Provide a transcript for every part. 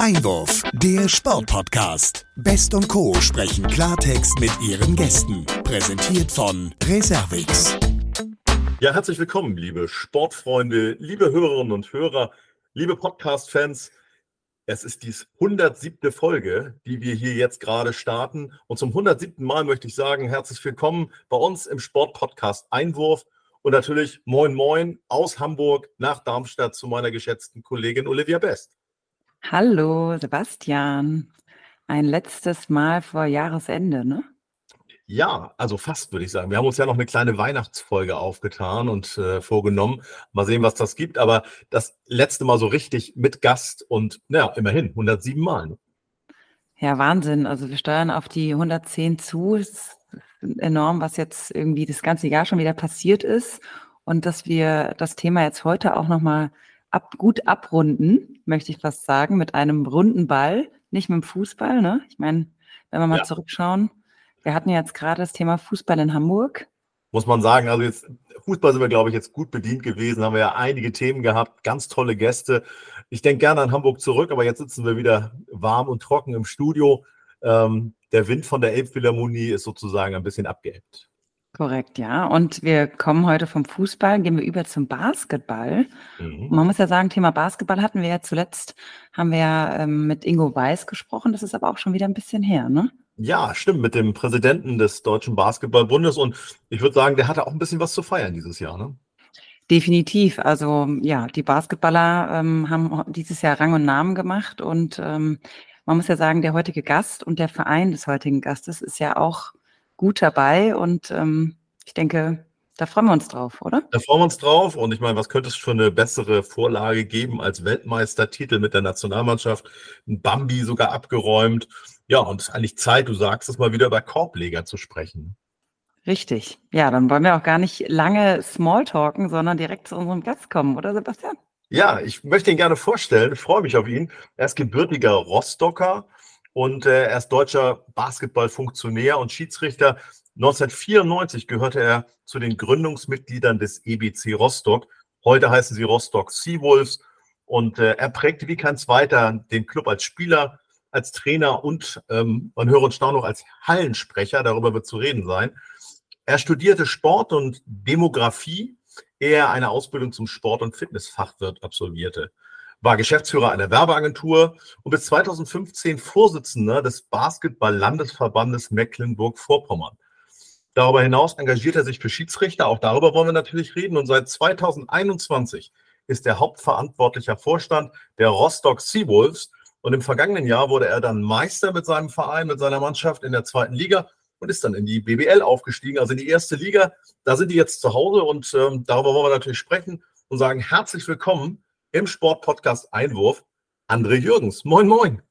Einwurf, der Sportpodcast. Best und Co. sprechen Klartext mit ihren Gästen. Präsentiert von Reservix. Ja, herzlich willkommen, liebe Sportfreunde, liebe Hörerinnen und Hörer, liebe Podcast-Fans. Es ist die 107. Folge, die wir hier jetzt gerade starten. Und zum 107. Mal möchte ich sagen, herzlich willkommen bei uns im Sportpodcast Einwurf. Und natürlich Moin Moin aus Hamburg nach Darmstadt zu meiner geschätzten Kollegin Olivia Best. Hallo, Sebastian. Ein letztes Mal vor Jahresende, ne? Ja, also fast würde ich sagen. Wir haben uns ja noch eine kleine Weihnachtsfolge aufgetan und äh, vorgenommen. Mal sehen, was das gibt. Aber das letzte Mal so richtig mit Gast und ja, immerhin 107 Mal. Ne? Ja, Wahnsinn. Also wir steuern auf die 110 zu. Es ist enorm, was jetzt irgendwie das ganze Jahr schon wieder passiert ist. Und dass wir das Thema jetzt heute auch nochmal ab, gut abrunden, möchte ich fast sagen, mit einem runden Ball, nicht mit dem Fußball. Ne? Ich meine, wenn wir mal ja. zurückschauen, wir hatten jetzt gerade das Thema Fußball in Hamburg. Muss man sagen, also jetzt Fußball sind wir, glaube ich, jetzt gut bedient gewesen, haben wir ja einige Themen gehabt, ganz tolle Gäste. Ich denke gerne an Hamburg zurück, aber jetzt sitzen wir wieder warm und trocken im Studio. Ähm, der Wind von der Elbphilharmonie ist sozusagen ein bisschen abgeebbt. Korrekt, ja. Und wir kommen heute vom Fußball, gehen wir über zum Basketball. Mhm. Man muss ja sagen, Thema Basketball hatten wir ja zuletzt, haben wir ja ähm, mit Ingo Weiß gesprochen. Das ist aber auch schon wieder ein bisschen her, ne? Ja, stimmt, mit dem Präsidenten des Deutschen Basketballbundes. Und ich würde sagen, der hatte auch ein bisschen was zu feiern dieses Jahr, ne? Definitiv. Also ja, die Basketballer ähm, haben dieses Jahr Rang und Namen gemacht. Und ähm, man muss ja sagen, der heutige Gast und der Verein des heutigen Gastes ist ja auch gut dabei und ähm, ich denke, da freuen wir uns drauf, oder? Da freuen wir uns drauf. Und ich meine, was könnte es für eine bessere Vorlage geben als Weltmeistertitel mit der Nationalmannschaft? Ein Bambi sogar abgeräumt. Ja, und es ist eigentlich Zeit, du sagst es mal wieder über Korbleger zu sprechen. Richtig. Ja, dann wollen wir auch gar nicht lange Smalltalken, sondern direkt zu unserem Gast kommen, oder Sebastian? Ja, ich möchte ihn gerne vorstellen. Ich freue mich auf ihn. Er ist gebürtiger Rostocker und äh, er ist deutscher Basketballfunktionär und Schiedsrichter. 1994 gehörte er zu den Gründungsmitgliedern des EBC Rostock. Heute heißen sie Rostock Seawolves und äh, er prägte wie kein zweiter den Club als Spieler, als Trainer und ähm, man höre und staune noch als Hallensprecher. Darüber wird zu reden sein. Er studierte Sport und Demografie, ehe er eine Ausbildung zum Sport- und Fitnessfachwirt absolvierte war Geschäftsführer einer Werbeagentur und bis 2015 Vorsitzender des Basketball-Landesverbandes Mecklenburg-Vorpommern. Darüber hinaus engagiert er sich für Schiedsrichter, auch darüber wollen wir natürlich reden. Und seit 2021 ist er hauptverantwortlicher Vorstand der Rostock Seawolves. Und im vergangenen Jahr wurde er dann Meister mit seinem Verein, mit seiner Mannschaft in der zweiten Liga und ist dann in die BBL aufgestiegen, also in die erste Liga. Da sind die jetzt zu Hause und ähm, darüber wollen wir natürlich sprechen und sagen herzlich willkommen im Sportpodcast Einwurf André Jürgens. Moin, moin.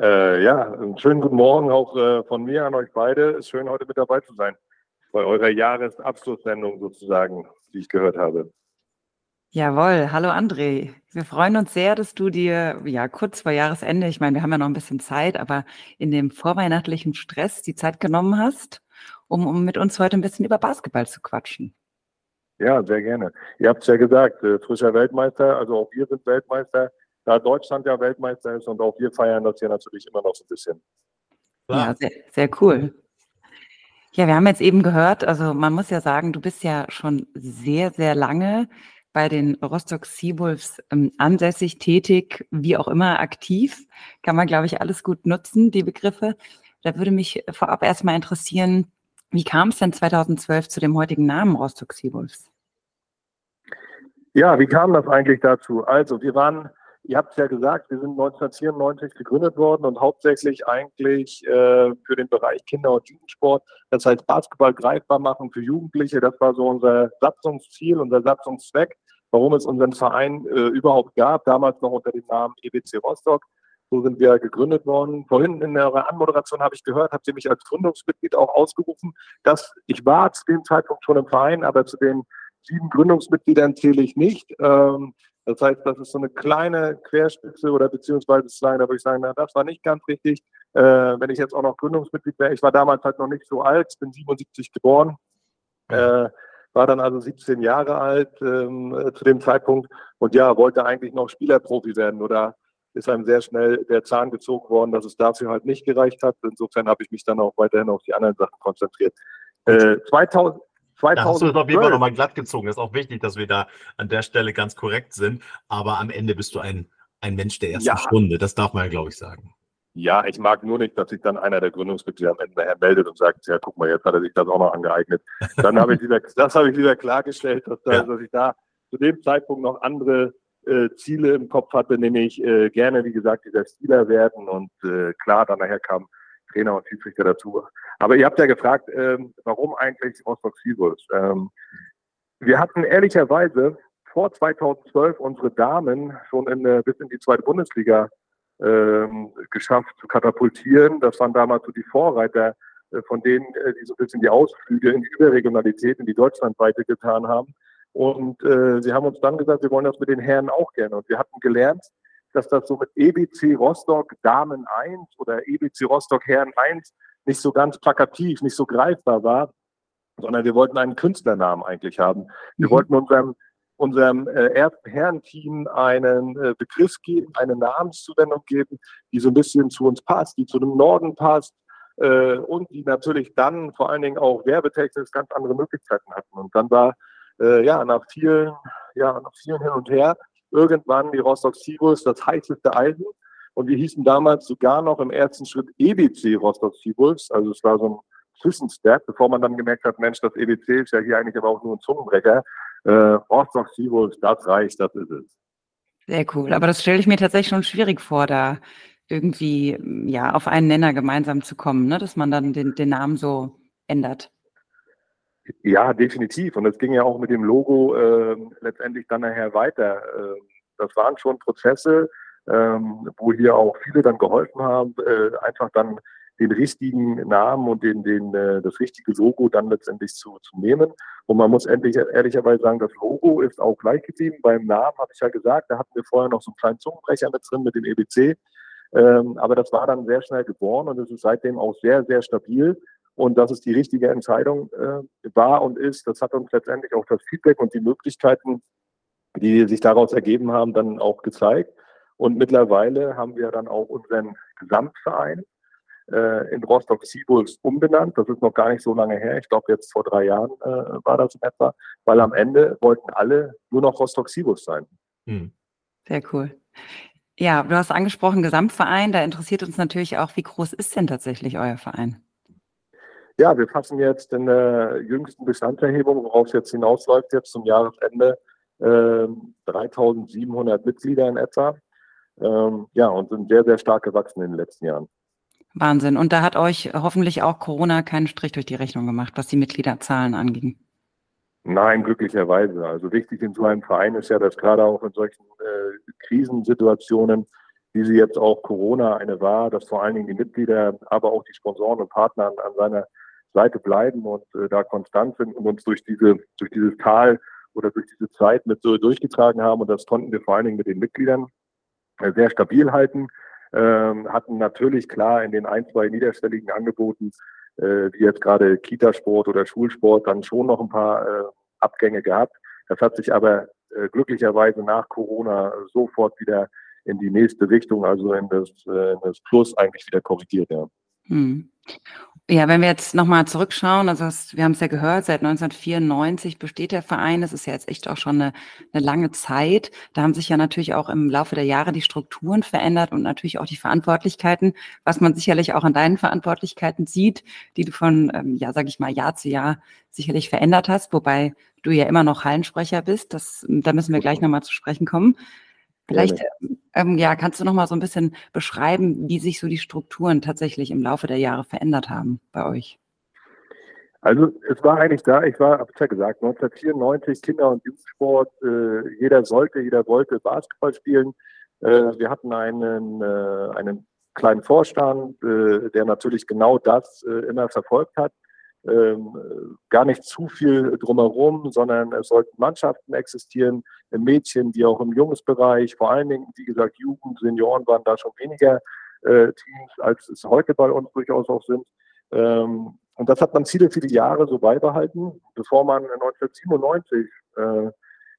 Äh, ja, einen schönen guten Morgen auch äh, von mir an euch beide. Es ist schön, heute mit dabei zu sein. Bei eurer Jahresabschlusssendung sozusagen, die ich gehört habe. Jawohl, hallo André. Wir freuen uns sehr, dass du dir ja kurz vor Jahresende, ich meine, wir haben ja noch ein bisschen Zeit, aber in dem vorweihnachtlichen Stress die Zeit genommen hast, um, um mit uns heute ein bisschen über Basketball zu quatschen. Ja, sehr gerne. Ihr habt es ja gesagt, äh, frischer Weltmeister, also auch wir sind Weltmeister, da Deutschland ja Weltmeister ist und auch wir feiern das hier natürlich immer noch so ein bisschen. Ja, sehr, sehr cool. Ja, wir haben jetzt eben gehört, also man muss ja sagen, du bist ja schon sehr, sehr lange bei den Rostock Seawolves ähm, ansässig, tätig, wie auch immer aktiv. Kann man, glaube ich, alles gut nutzen, die Begriffe. Da würde mich vorab erstmal interessieren, wie kam es denn 2012 zu dem heutigen Namen Rostock Seawolves? Ja, wie kam das eigentlich dazu? Also, wir waren, ihr habt es ja gesagt, wir sind 1994 gegründet worden und hauptsächlich eigentlich äh, für den Bereich Kinder- und Jugendsport, das heißt Basketball greifbar machen für Jugendliche. Das war so unser Satzungsziel, unser Satzungszweck, warum es unseren Verein äh, überhaupt gab, damals noch unter dem Namen EBC Rostock. So sind wir gegründet worden. Vorhin in der Anmoderation habe ich gehört, habt ihr mich als Gründungsmitglied auch ausgerufen, dass ich war zu dem Zeitpunkt schon im Verein, aber zu den sieben Gründungsmitgliedern zähle ich nicht. Ähm, das heißt, das ist so eine kleine Querspitze oder beziehungsweise Slime, da würde ich sagen, na, das war nicht ganz richtig. Äh, wenn ich jetzt auch noch Gründungsmitglied wäre, ich war damals halt noch nicht so alt, bin 77 geboren, äh, war dann also 17 Jahre alt ähm, zu dem Zeitpunkt und ja, wollte eigentlich noch Spielerprofi werden oder ist einem sehr schnell der Zahn gezogen worden, dass es dafür halt nicht gereicht hat. Insofern habe ich mich dann auch weiterhin auf die anderen Sachen konzentriert. Äh, 2000, 2000 da hast du es auf jeden Fall nochmal glatt gezogen. Das ist auch wichtig, dass wir da an der Stelle ganz korrekt sind. Aber am Ende bist du ein, ein Mensch der ersten ja. Stunde. Das darf man ja, glaube ich, sagen. Ja, ich mag nur nicht, dass sich dann einer der Gründungsmitglieder am Ende nachher meldet und sagt, ja, guck mal, jetzt hat er sich das auch noch angeeignet. Dann habe ich lieber, das habe ich lieber klargestellt, dass, da, ja. dass ich da zu dem Zeitpunkt noch andere äh, Ziele im Kopf hatte, nämlich äh, gerne, wie gesagt, dieser Spieler werden und äh, klar, dann nachher kam Trainer und Schiedsrichter dazu. Aber ihr habt ja gefragt, ähm, warum eigentlich Rostock Seawolves? Ähm, wir hatten ehrlicherweise vor 2012 unsere Damen schon in, bis in die zweite Bundesliga ähm, geschafft zu katapultieren. Das waren damals so die Vorreiter äh, von denen, äh, die so ein bisschen die Ausflüge in die Überregionalität, in die Deutschlandweite getan haben. Und äh, sie haben uns dann gesagt, wir wollen das mit den Herren auch gerne. Und wir hatten gelernt, dass das so mit EBC Rostock Damen 1 oder EBC Rostock Herren 1 nicht so ganz plakativ, nicht so greifbar war, sondern wir wollten einen Künstlernamen eigentlich haben. Wir mhm. wollten unserem unserem äh, Herrenteam einen äh, Begriff geben, eine Namenszuwendung geben, die so ein bisschen zu uns passt, die zu dem Norden passt äh, und die natürlich dann vor allen Dingen auch werbetechnisch ganz andere Möglichkeiten hatten. Und dann war äh, ja nach vielen, ja nach vielen hin und her irgendwann die Rostock Seabulls das heißeste Eisen. Und wir hießen damals sogar noch im ersten Schritt EBC Rostock Seabulls. Also es war so ein Zwischenstep, bevor man dann gemerkt hat, Mensch, das EBC ist ja hier eigentlich aber auch nur ein Zungenbrecher äh, Rostock Seawolves, das reicht, das ist es. Sehr cool. Aber das stelle ich mir tatsächlich schon schwierig vor, da irgendwie ja auf einen Nenner gemeinsam zu kommen, ne? dass man dann den, den Namen so ändert. Ja, definitiv. Und es ging ja auch mit dem Logo äh, letztendlich dann nachher weiter. Äh, das waren schon Prozesse, ähm, wo hier auch viele dann geholfen haben, äh, einfach dann den richtigen Namen und den, den, äh, das richtige Logo dann letztendlich zu, zu nehmen. Und man muss endlich ehrlicherweise sagen, das Logo ist auch gleich geblieben. Beim Namen habe ich ja gesagt, da hatten wir vorher noch so einen kleinen Zungenbrecher mit drin mit dem EBC. Ähm, aber das war dann sehr schnell geboren und es ist seitdem auch sehr, sehr stabil. Und dass es die richtige Entscheidung äh, war und ist, das hat uns letztendlich auch das Feedback und die Möglichkeiten, die sich daraus ergeben haben, dann auch gezeigt. Und mittlerweile haben wir dann auch unseren Gesamtverein, äh, in Rostock Seabulls umbenannt. Das ist noch gar nicht so lange her. Ich glaube, jetzt vor drei Jahren äh, war das in etwa, weil am Ende wollten alle nur noch Rostock Seabulls sein. Hm. Sehr cool. Ja, du hast angesprochen Gesamtverein. Da interessiert uns natürlich auch, wie groß ist denn tatsächlich euer Verein? Ja, wir fassen jetzt in der jüngsten Bestandserhebung, worauf es jetzt hinausläuft, jetzt zum Jahresende äh, 3700 Mitglieder in etwa. Ähm, ja, und sind sehr, sehr stark gewachsen in den letzten Jahren. Wahnsinn. Und da hat euch hoffentlich auch Corona keinen Strich durch die Rechnung gemacht, was die Mitgliederzahlen anging. Nein, glücklicherweise. Also wichtig in so einem Verein ist ja, dass gerade auch in solchen äh, Krisensituationen, wie sie jetzt auch Corona eine war, dass vor allen Dingen die Mitglieder, aber auch die Sponsoren und Partner an, an seiner Seite bleiben und äh, da konstant sind und uns durch diese durch dieses Tal oder durch diese Zeit mit so durchgetragen haben. Und das konnten wir vor allen Dingen mit den Mitgliedern sehr stabil halten ähm, hatten natürlich klar in den ein, zwei niederschwelligen Angeboten, äh, wie jetzt gerade Kitasport oder Schulsport, dann schon noch ein paar äh, Abgänge gehabt. Das hat sich aber äh, glücklicherweise nach Corona sofort wieder in die nächste Richtung, also in das, äh, in das Plus eigentlich wieder korrigiert. Ja. Hm. Ja, wenn wir jetzt nochmal zurückschauen, also das, wir haben es ja gehört, seit 1994 besteht der Verein. Das ist ja jetzt echt auch schon eine, eine lange Zeit. Da haben sich ja natürlich auch im Laufe der Jahre die Strukturen verändert und natürlich auch die Verantwortlichkeiten, was man sicherlich auch an deinen Verantwortlichkeiten sieht, die du von, ähm, ja, sage ich mal, Jahr zu Jahr sicherlich verändert hast, wobei du ja immer noch Hallensprecher bist. Das, da müssen wir gleich nochmal zu sprechen kommen. Vielleicht ähm, ja, kannst du noch mal so ein bisschen beschreiben, wie sich so die Strukturen tatsächlich im Laufe der Jahre verändert haben bei euch? Also es war eigentlich da, ich war, habe ja gesagt, 1994 Kinder- und Jugendsport, äh, jeder sollte, jeder wollte Basketball spielen. Äh, wir hatten einen, äh, einen kleinen Vorstand, äh, der natürlich genau das äh, immer verfolgt hat ähm, gar nicht zu viel drumherum, sondern es sollten Mannschaften existieren, im Mädchen wie auch im Jungsbereich. Vor allen Dingen, wie gesagt, Jugend, Senioren waren da schon weniger äh, Teams, als es heute bei uns durchaus auch sind. Ähm, und das hat man viele, viele Jahre so beibehalten, bevor man 1997 äh,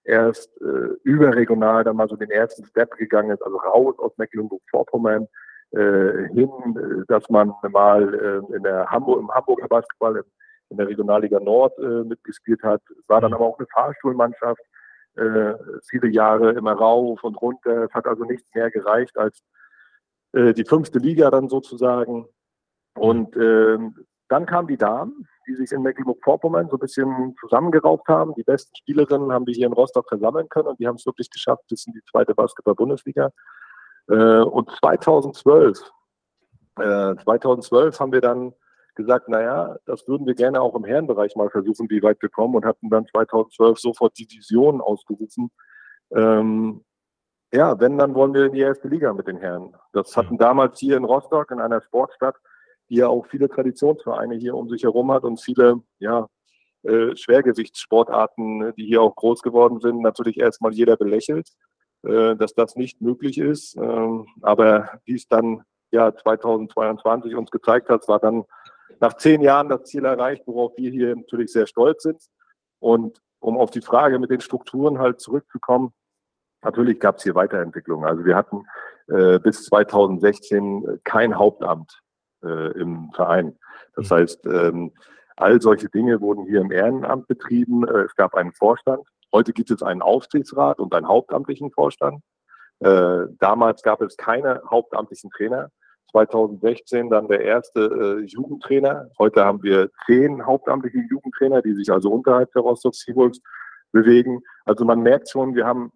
erst äh, überregional dann mal so den ersten Step gegangen ist, also raus aus Mecklenburg-Vorpommern hin, äh, dass man mal äh, in der Hamburg, im Hamburger Basketball in der Regionalliga Nord äh, mitgespielt hat. Es war dann mhm. aber auch eine Fahrstuhlmannschaft, viele Jahre immer rauf und runter. Es hat also nichts mehr gereicht als die fünfte Liga dann sozusagen. Und äh, dann kamen die Damen, die sich in Mecklenburg-Vorpommern so ein bisschen zusammengerauft haben. Die besten Spielerinnen haben wir hier in Rostock versammeln können und die haben es wirklich geschafft bis in die zweite Basketball-Bundesliga. Äh, und 2012, 2012 äh, haben wir dann gesagt, naja, das würden wir gerne auch im Herrenbereich mal versuchen, wie weit wir kommen und hatten dann 2012 sofort die Vision ausgerufen. Ähm, ja, wenn, dann wollen wir in die erste Liga mit den Herren. Das hatten damals hier in Rostock, in einer Sportstadt, die ja auch viele Traditionsvereine hier um sich herum hat und viele, ja, äh, Schwergewichtssportarten, die hier auch groß geworden sind, natürlich erstmal jeder belächelt, dass das nicht möglich ist. Ähm, aber wie es dann ja 2022 uns gezeigt hat, war dann nach zehn Jahren das Ziel erreicht, worauf wir hier natürlich sehr stolz sind. Und um auf die Frage mit den Strukturen halt zurückzukommen, natürlich gab es hier Weiterentwicklungen. Also wir hatten äh, bis 2016 kein Hauptamt äh, im Verein. Das mhm. heißt, ähm, all solche Dinge wurden hier im Ehrenamt betrieben. Äh, es gab einen Vorstand. Heute gibt es einen Aufsichtsrat und einen hauptamtlichen Vorstand. Äh, damals gab es keine hauptamtlichen Trainer. 2016 dann der erste äh, Jugendtrainer. Heute haben wir zehn hauptamtliche Jugendtrainer, die sich also unterhalb der Rostock Seawolves bewegen. Also man merkt schon, wir haben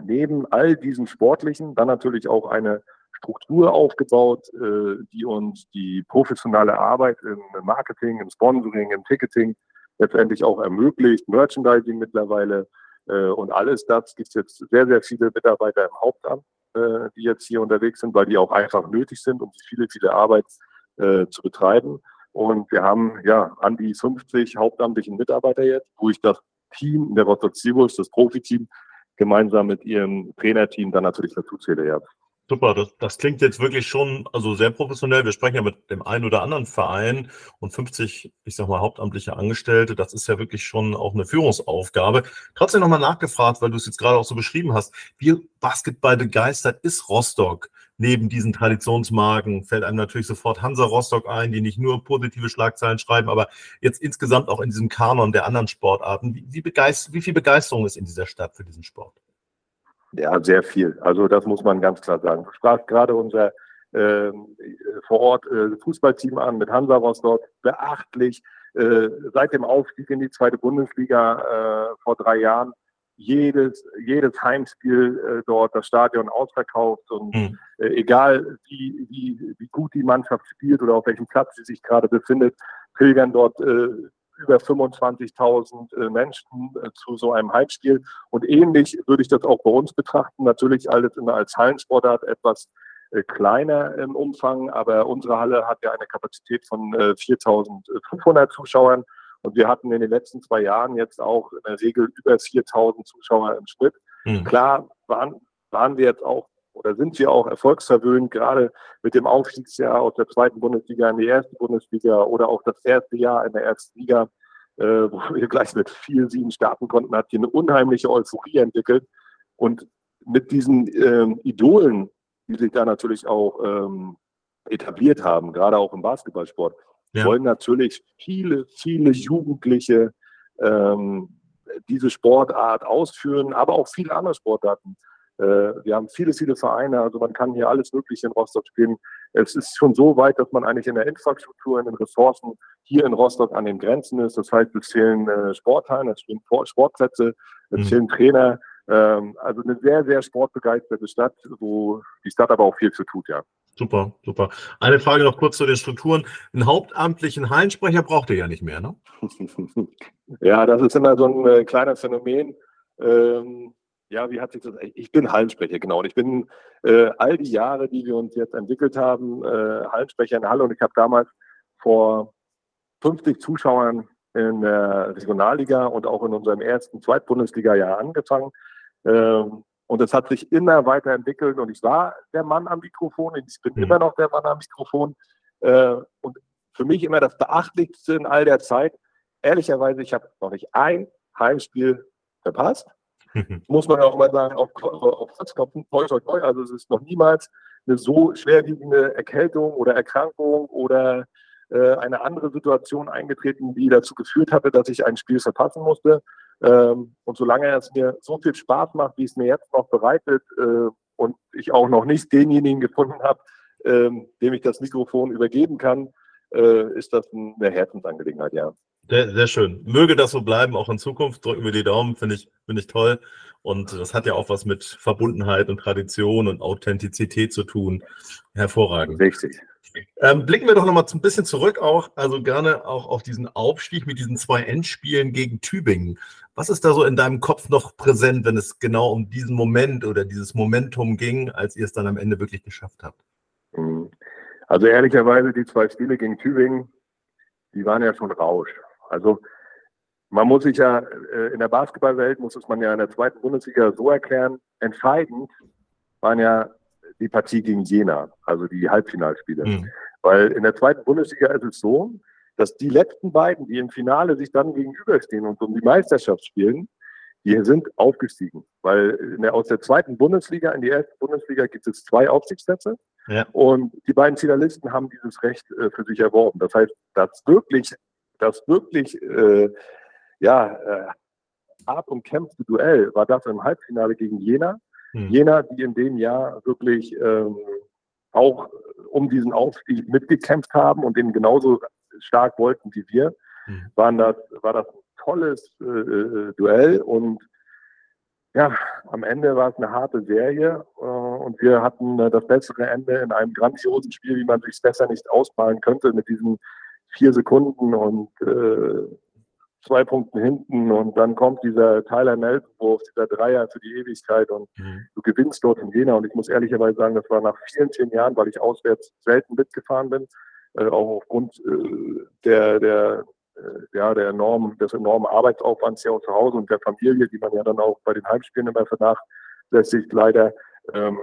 neben all diesen sportlichen dann natürlich auch eine Struktur aufgebaut, äh, die uns die professionelle Arbeit im Marketing, im Sponsoring, im Ticketing letztendlich auch ermöglicht, Merchandising mittlerweile äh, und alles das gibt es jetzt sehr, sehr viele Mitarbeiter im Hauptamt äh, die jetzt hier unterwegs sind, weil die auch einfach nötig sind, um viele, viele Arbeit äh, zu betreiben. Und wir haben ja an die 50 hauptamtlichen Mitarbeiter jetzt, wo ich das Team der Rostock Seawolves, das Profiteam, gemeinsam mit ihrem Trainerteam dann natürlich dazu zähle. Ja. Super, das, das klingt jetzt wirklich schon also sehr professionell. Wir sprechen ja mit dem einen oder anderen Verein und 50, ich sag mal, hauptamtliche Angestellte. Das ist ja wirklich schon auch eine Führungsaufgabe. Trotzdem nochmal nachgefragt, weil du es jetzt gerade auch so beschrieben hast. Wie Basketball begeistert ist Rostock? Neben diesen Traditionsmarken fällt einem natürlich sofort Hansa Rostock ein, die nicht nur positive Schlagzeilen schreiben, aber jetzt insgesamt auch in diesem Kanon der anderen Sportarten. Wie, wie, wie viel Begeisterung ist in dieser Stadt für diesen Sport? Ja, sehr viel. Also das muss man ganz klar sagen. Du sprachst gerade unser äh, vor Ort äh, Fußballteam an mit Hansa Rostock, beachtlich. Äh, seit dem Aufstieg in die zweite Bundesliga äh, vor drei Jahren jedes, jedes Heimspiel äh, dort das Stadion ausverkauft und mhm. äh, egal wie, wie, wie gut die Mannschaft spielt oder auf welchem Platz sie sich gerade befindet, pilgern dort äh, über 25.000 äh, Menschen äh, zu so einem Heimspiel. Und ähnlich würde ich das auch bei uns betrachten. Natürlich alles immer als Hallensportart etwas äh, kleiner im Umfang, aber unsere Halle hat ja eine Kapazität von 4.500 Zuschauern. Und wir hatten in den letzten zwei Jahren jetzt auch in der Regel über 4.000 Zuschauer im Schnitt. Mhm. Klar waren, waren wir jetzt auch oder sind wir auch erfolgsverwöhnt, gerade mit dem Aufstiegsjahr aus der zweiten Bundesliga in die erste Bundesliga oder auch das erste Jahr in der ersten Liga, äh, wo wir gleich mit vier Siegen starten konnten, hat hier eine unheimliche Euphorie entwickelt. Und mit diesen ähm, Idolen, die sich da natürlich auch ähm, etabliert haben, gerade auch im Basketballsport, ja. wollen natürlich viele, viele Jugendliche ähm, diese Sportart ausführen, aber auch viele andere Sportarten. Äh, wir haben viele, viele Vereine, also man kann hier alles Mögliche in Rostock spielen. Es ist schon so weit, dass man eigentlich in der Infrastruktur, in den Ressourcen hier in Rostock an den Grenzen ist. Das heißt, es fehlen äh, Sporthallen, es fehlen Sportplätze, es mhm. fehlen Trainer. Ähm, also eine sehr, sehr sportbegeisterte Stadt, wo die Stadt aber auch viel zu tut, ja. Super, super. Eine Frage noch kurz zu den Strukturen. Einen hauptamtlichen Hallensprecher braucht ihr ja nicht mehr, ne? ja, das ist immer so ein äh, kleines Phänomen. Ähm, ja, wie hat sich das? Ich bin Hallensprecher, genau. Und ich bin äh, all die Jahre, die wir uns jetzt entwickelt haben, äh, Hallensprecher in Halle. Und ich habe damals vor 50 Zuschauern in der Regionalliga und auch in unserem ersten Zweitbundesliga-Jahr angefangen. Ähm, und es hat sich immer weiterentwickelt. Und ich war der Mann am Mikrofon. Ich bin mhm. immer noch der Mann am Mikrofon. Äh, und für mich immer das Beachtlichste in all der Zeit. Ehrlicherweise, ich habe noch nicht ein Heimspiel verpasst. Muss man auch mal sagen, auf, auf Platzklopfen, toi, toi, toi. Also es ist noch niemals eine so schwerwiegende Erkältung oder Erkrankung oder äh, eine andere Situation eingetreten, die dazu geführt hatte, dass ich ein Spiel verpassen musste. Ähm, und solange es mir so viel Spaß macht, wie es mir jetzt noch bereitet äh, und ich auch noch nicht denjenigen gefunden habe, ähm, dem ich das Mikrofon übergeben kann, äh, ist das eine Herzensangelegenheit, ja. Sehr, sehr schön. Möge das so bleiben, auch in Zukunft. Drücken wir die Daumen, finde ich, finde ich toll. Und das hat ja auch was mit Verbundenheit und Tradition und Authentizität zu tun. Hervorragend. Richtig. Ähm, blicken wir doch noch mal ein bisschen zurück auch, also gerne auch auf diesen Aufstieg mit diesen zwei Endspielen gegen Tübingen. Was ist da so in deinem Kopf noch präsent, wenn es genau um diesen Moment oder dieses Momentum ging, als ihr es dann am Ende wirklich geschafft habt? Mhm. Also ehrlicherweise, die zwei Spiele gegen Tübingen, die waren ja schon Rausch. Also man muss sich ja äh, in der Basketballwelt, muss es man ja in der zweiten Bundesliga so erklären, entscheidend waren ja die Partie gegen Jena, also die Halbfinalspiele. Mhm. Weil in der zweiten Bundesliga ist es so, dass die letzten beiden, die im Finale sich dann gegenüberstehen und um die Meisterschaft spielen, die sind aufgestiegen. Weil der, aus der zweiten Bundesliga in die erste Bundesliga gibt es zwei Aufstiegsplätze. Ja. Und die beiden Finalisten haben dieses Recht äh, für sich erworben. Das heißt, das wirklich, das wirklich, äh, ja, äh, hart umkämpfte Duell war das im Halbfinale gegen Jena. Hm. Jena, die in dem Jahr wirklich ähm, auch um diesen Aufstieg mitgekämpft haben und den genauso stark wollten wie wir, hm. waren das, war das ein tolles äh, äh, Duell und ja, am Ende war es eine harte Serie äh, und wir hatten äh, das bessere Ende in einem grandiosen Spiel, wie man sich besser nicht ausmalen könnte, mit diesen vier Sekunden und äh, zwei Punkten hinten und dann kommt dieser Tyler Nelson-Wurf, dieser Dreier für die Ewigkeit und mhm. du gewinnst dort in Jena und ich muss ehrlicherweise sagen, das war nach vielen, vielen Jahren, weil ich auswärts selten mitgefahren bin, äh, auch aufgrund äh, der, der, äh, ja, der enormen, des enormen Arbeitsaufwands hier zu Hause und der Familie, die man ja dann auch bei den Heimspielen immer vernachlässigt, leider, ähm,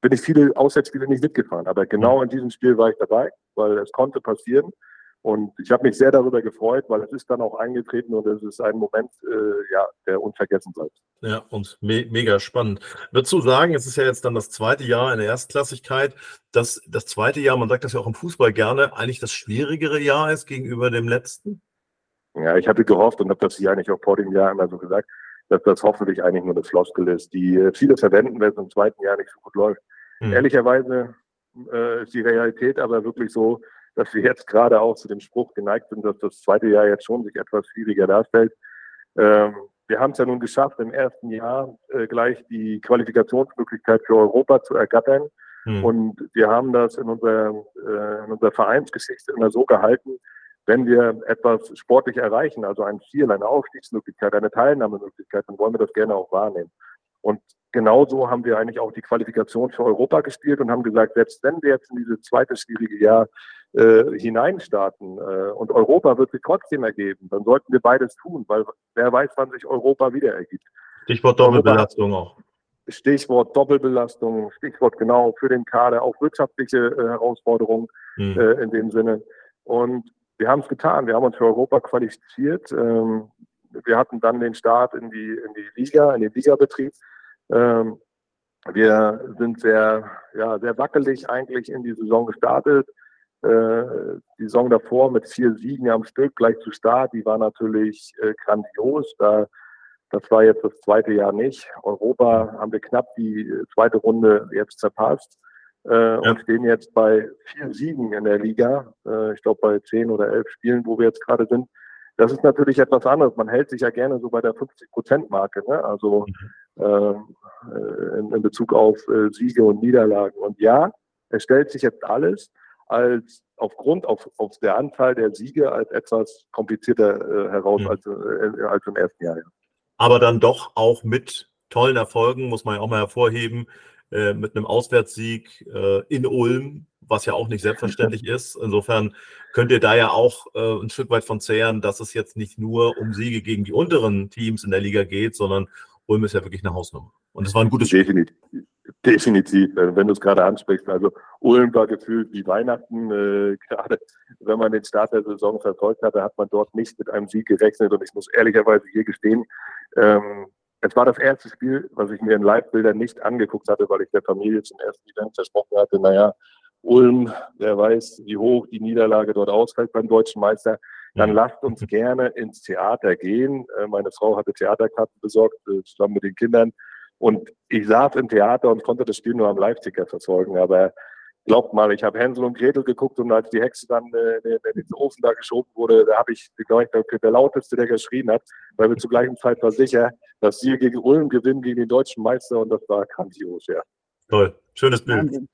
bin ich viele Auswärtsspiele nicht mitgefahren. Aber genau mhm. in diesem Spiel war ich dabei, weil es konnte passieren. Und ich habe mich sehr darüber gefreut, weil es ist dann auch eingetreten und es ist ein Moment, äh, ja, der unvergessen bleibt. Ja, und me mega spannend. Würdest du sagen, es ist ja jetzt dann das zweite Jahr in der Erstklassigkeit, dass das zweite Jahr, man sagt das ja auch im Fußball gerne, eigentlich das schwierigere Jahr ist gegenüber dem letzten? Ja, ich hatte gehofft und habe das hier eigentlich auch vor dem Jahr immer so gesagt, dass das hoffentlich eigentlich nur eine Floskel ist, die äh, viele verwenden, wenn es im zweiten Jahr nicht so gut läuft. Hm. Ehrlicherweise äh, ist die Realität aber wirklich so, dass wir jetzt gerade auch zu dem Spruch geneigt sind, dass das zweite Jahr jetzt schon sich etwas schwieriger darstellt. Ähm, wir haben es ja nun geschafft, im ersten Jahr äh, gleich die Qualifikationsmöglichkeit für Europa zu ergattern. Hm. Und wir haben das in unserer, äh, in unserer Vereinsgeschichte immer so gehalten, wenn wir etwas sportlich erreichen, also ein Ziel, eine Aufstiegsmöglichkeit, eine Teilnahmemöglichkeit, dann wollen wir das gerne auch wahrnehmen. Und genauso haben wir eigentlich auch die Qualifikation für Europa gespielt und haben gesagt, selbst wenn wir jetzt in dieses zweite schwierige Jahr äh, hineinstarten äh, und Europa wird sich trotzdem ergeben, dann sollten wir beides tun, weil wer weiß, wann sich Europa wieder ergibt. Stichwort Doppelbelastung auch. Stichwort Doppelbelastung, Stichwort genau für den Kader, auch wirtschaftliche äh, Herausforderungen hm. äh, in dem Sinne. Und wir haben es getan, wir haben uns für Europa qualifiziert. Ähm, wir hatten dann den Start in die, in die Liga, in den Ligabetrieb. Ähm, wir sind sehr, ja, sehr wackelig eigentlich in die Saison gestartet. Äh, die Saison davor mit vier Siegen am Stück gleich zu Start, die war natürlich äh, grandios. Da, das war jetzt das zweite Jahr nicht. Europa haben wir knapp die äh, zweite Runde jetzt zerpasst äh, ja. und stehen jetzt bei vier Siegen in der Liga. Ich glaube bei zehn oder elf Spielen, wo wir jetzt gerade sind. Das ist natürlich etwas anderes. Man hält sich ja gerne so bei der 50-Prozent-Marke, ne? also mhm. äh, in, in, Bezug auf Siege und Niederlagen. Und ja, es stellt sich jetzt alles als aufgrund auf, auf der Anzahl der Siege als etwas komplizierter äh, heraus mhm. als, äh, als im ersten Jahr. Ja. Aber dann doch auch mit tollen Erfolgen, muss man ja auch mal hervorheben, äh, mit einem Auswärtssieg äh, in Ulm, was ja auch nicht selbstverständlich ist. Insofern könnt ihr da ja auch äh, ein Stück weit von zehren, dass es jetzt nicht nur um Siege gegen die unteren Teams in der Liga geht, sondern Ulm ist ja wirklich eine Hausnummer. Und es war ein gutes Definitiv. Spiel. Definitiv, äh, wenn du es gerade ansprichst. Also Ulm war gefühlt wie Weihnachten. Äh, gerade wenn man den Start der Saison verfolgt hatte, hat man dort nicht mit einem Sieg gerechnet. Und ich muss ehrlicherweise hier gestehen, ähm, es war das erste Spiel, was ich mir in Live-Bildern nicht angeguckt hatte, weil ich der Familie zum ersten Event versprochen hatte, naja, Ulm, wer weiß, wie hoch die Niederlage dort ausfällt beim deutschen Meister, dann lasst uns gerne ins Theater gehen. Äh, meine Frau hatte Theaterkarten besorgt, äh, zusammen mit den Kindern. Und ich saß im Theater und konnte das Spiel nur am Live-Ticker verfolgen. Aber glaubt mal, ich habe Hänsel und Gretel geguckt und als die Hexe dann äh, in den Ofen da geschoben wurde, da habe ich, glaube ich, der lauteste, der geschrien hat, weil wir zur gleichen Zeit war sicher, dass sie gegen Ulm gewinnen, gegen den deutschen Meister und das war grandios, ja. Toll, schönes Bild. Wahnsinn.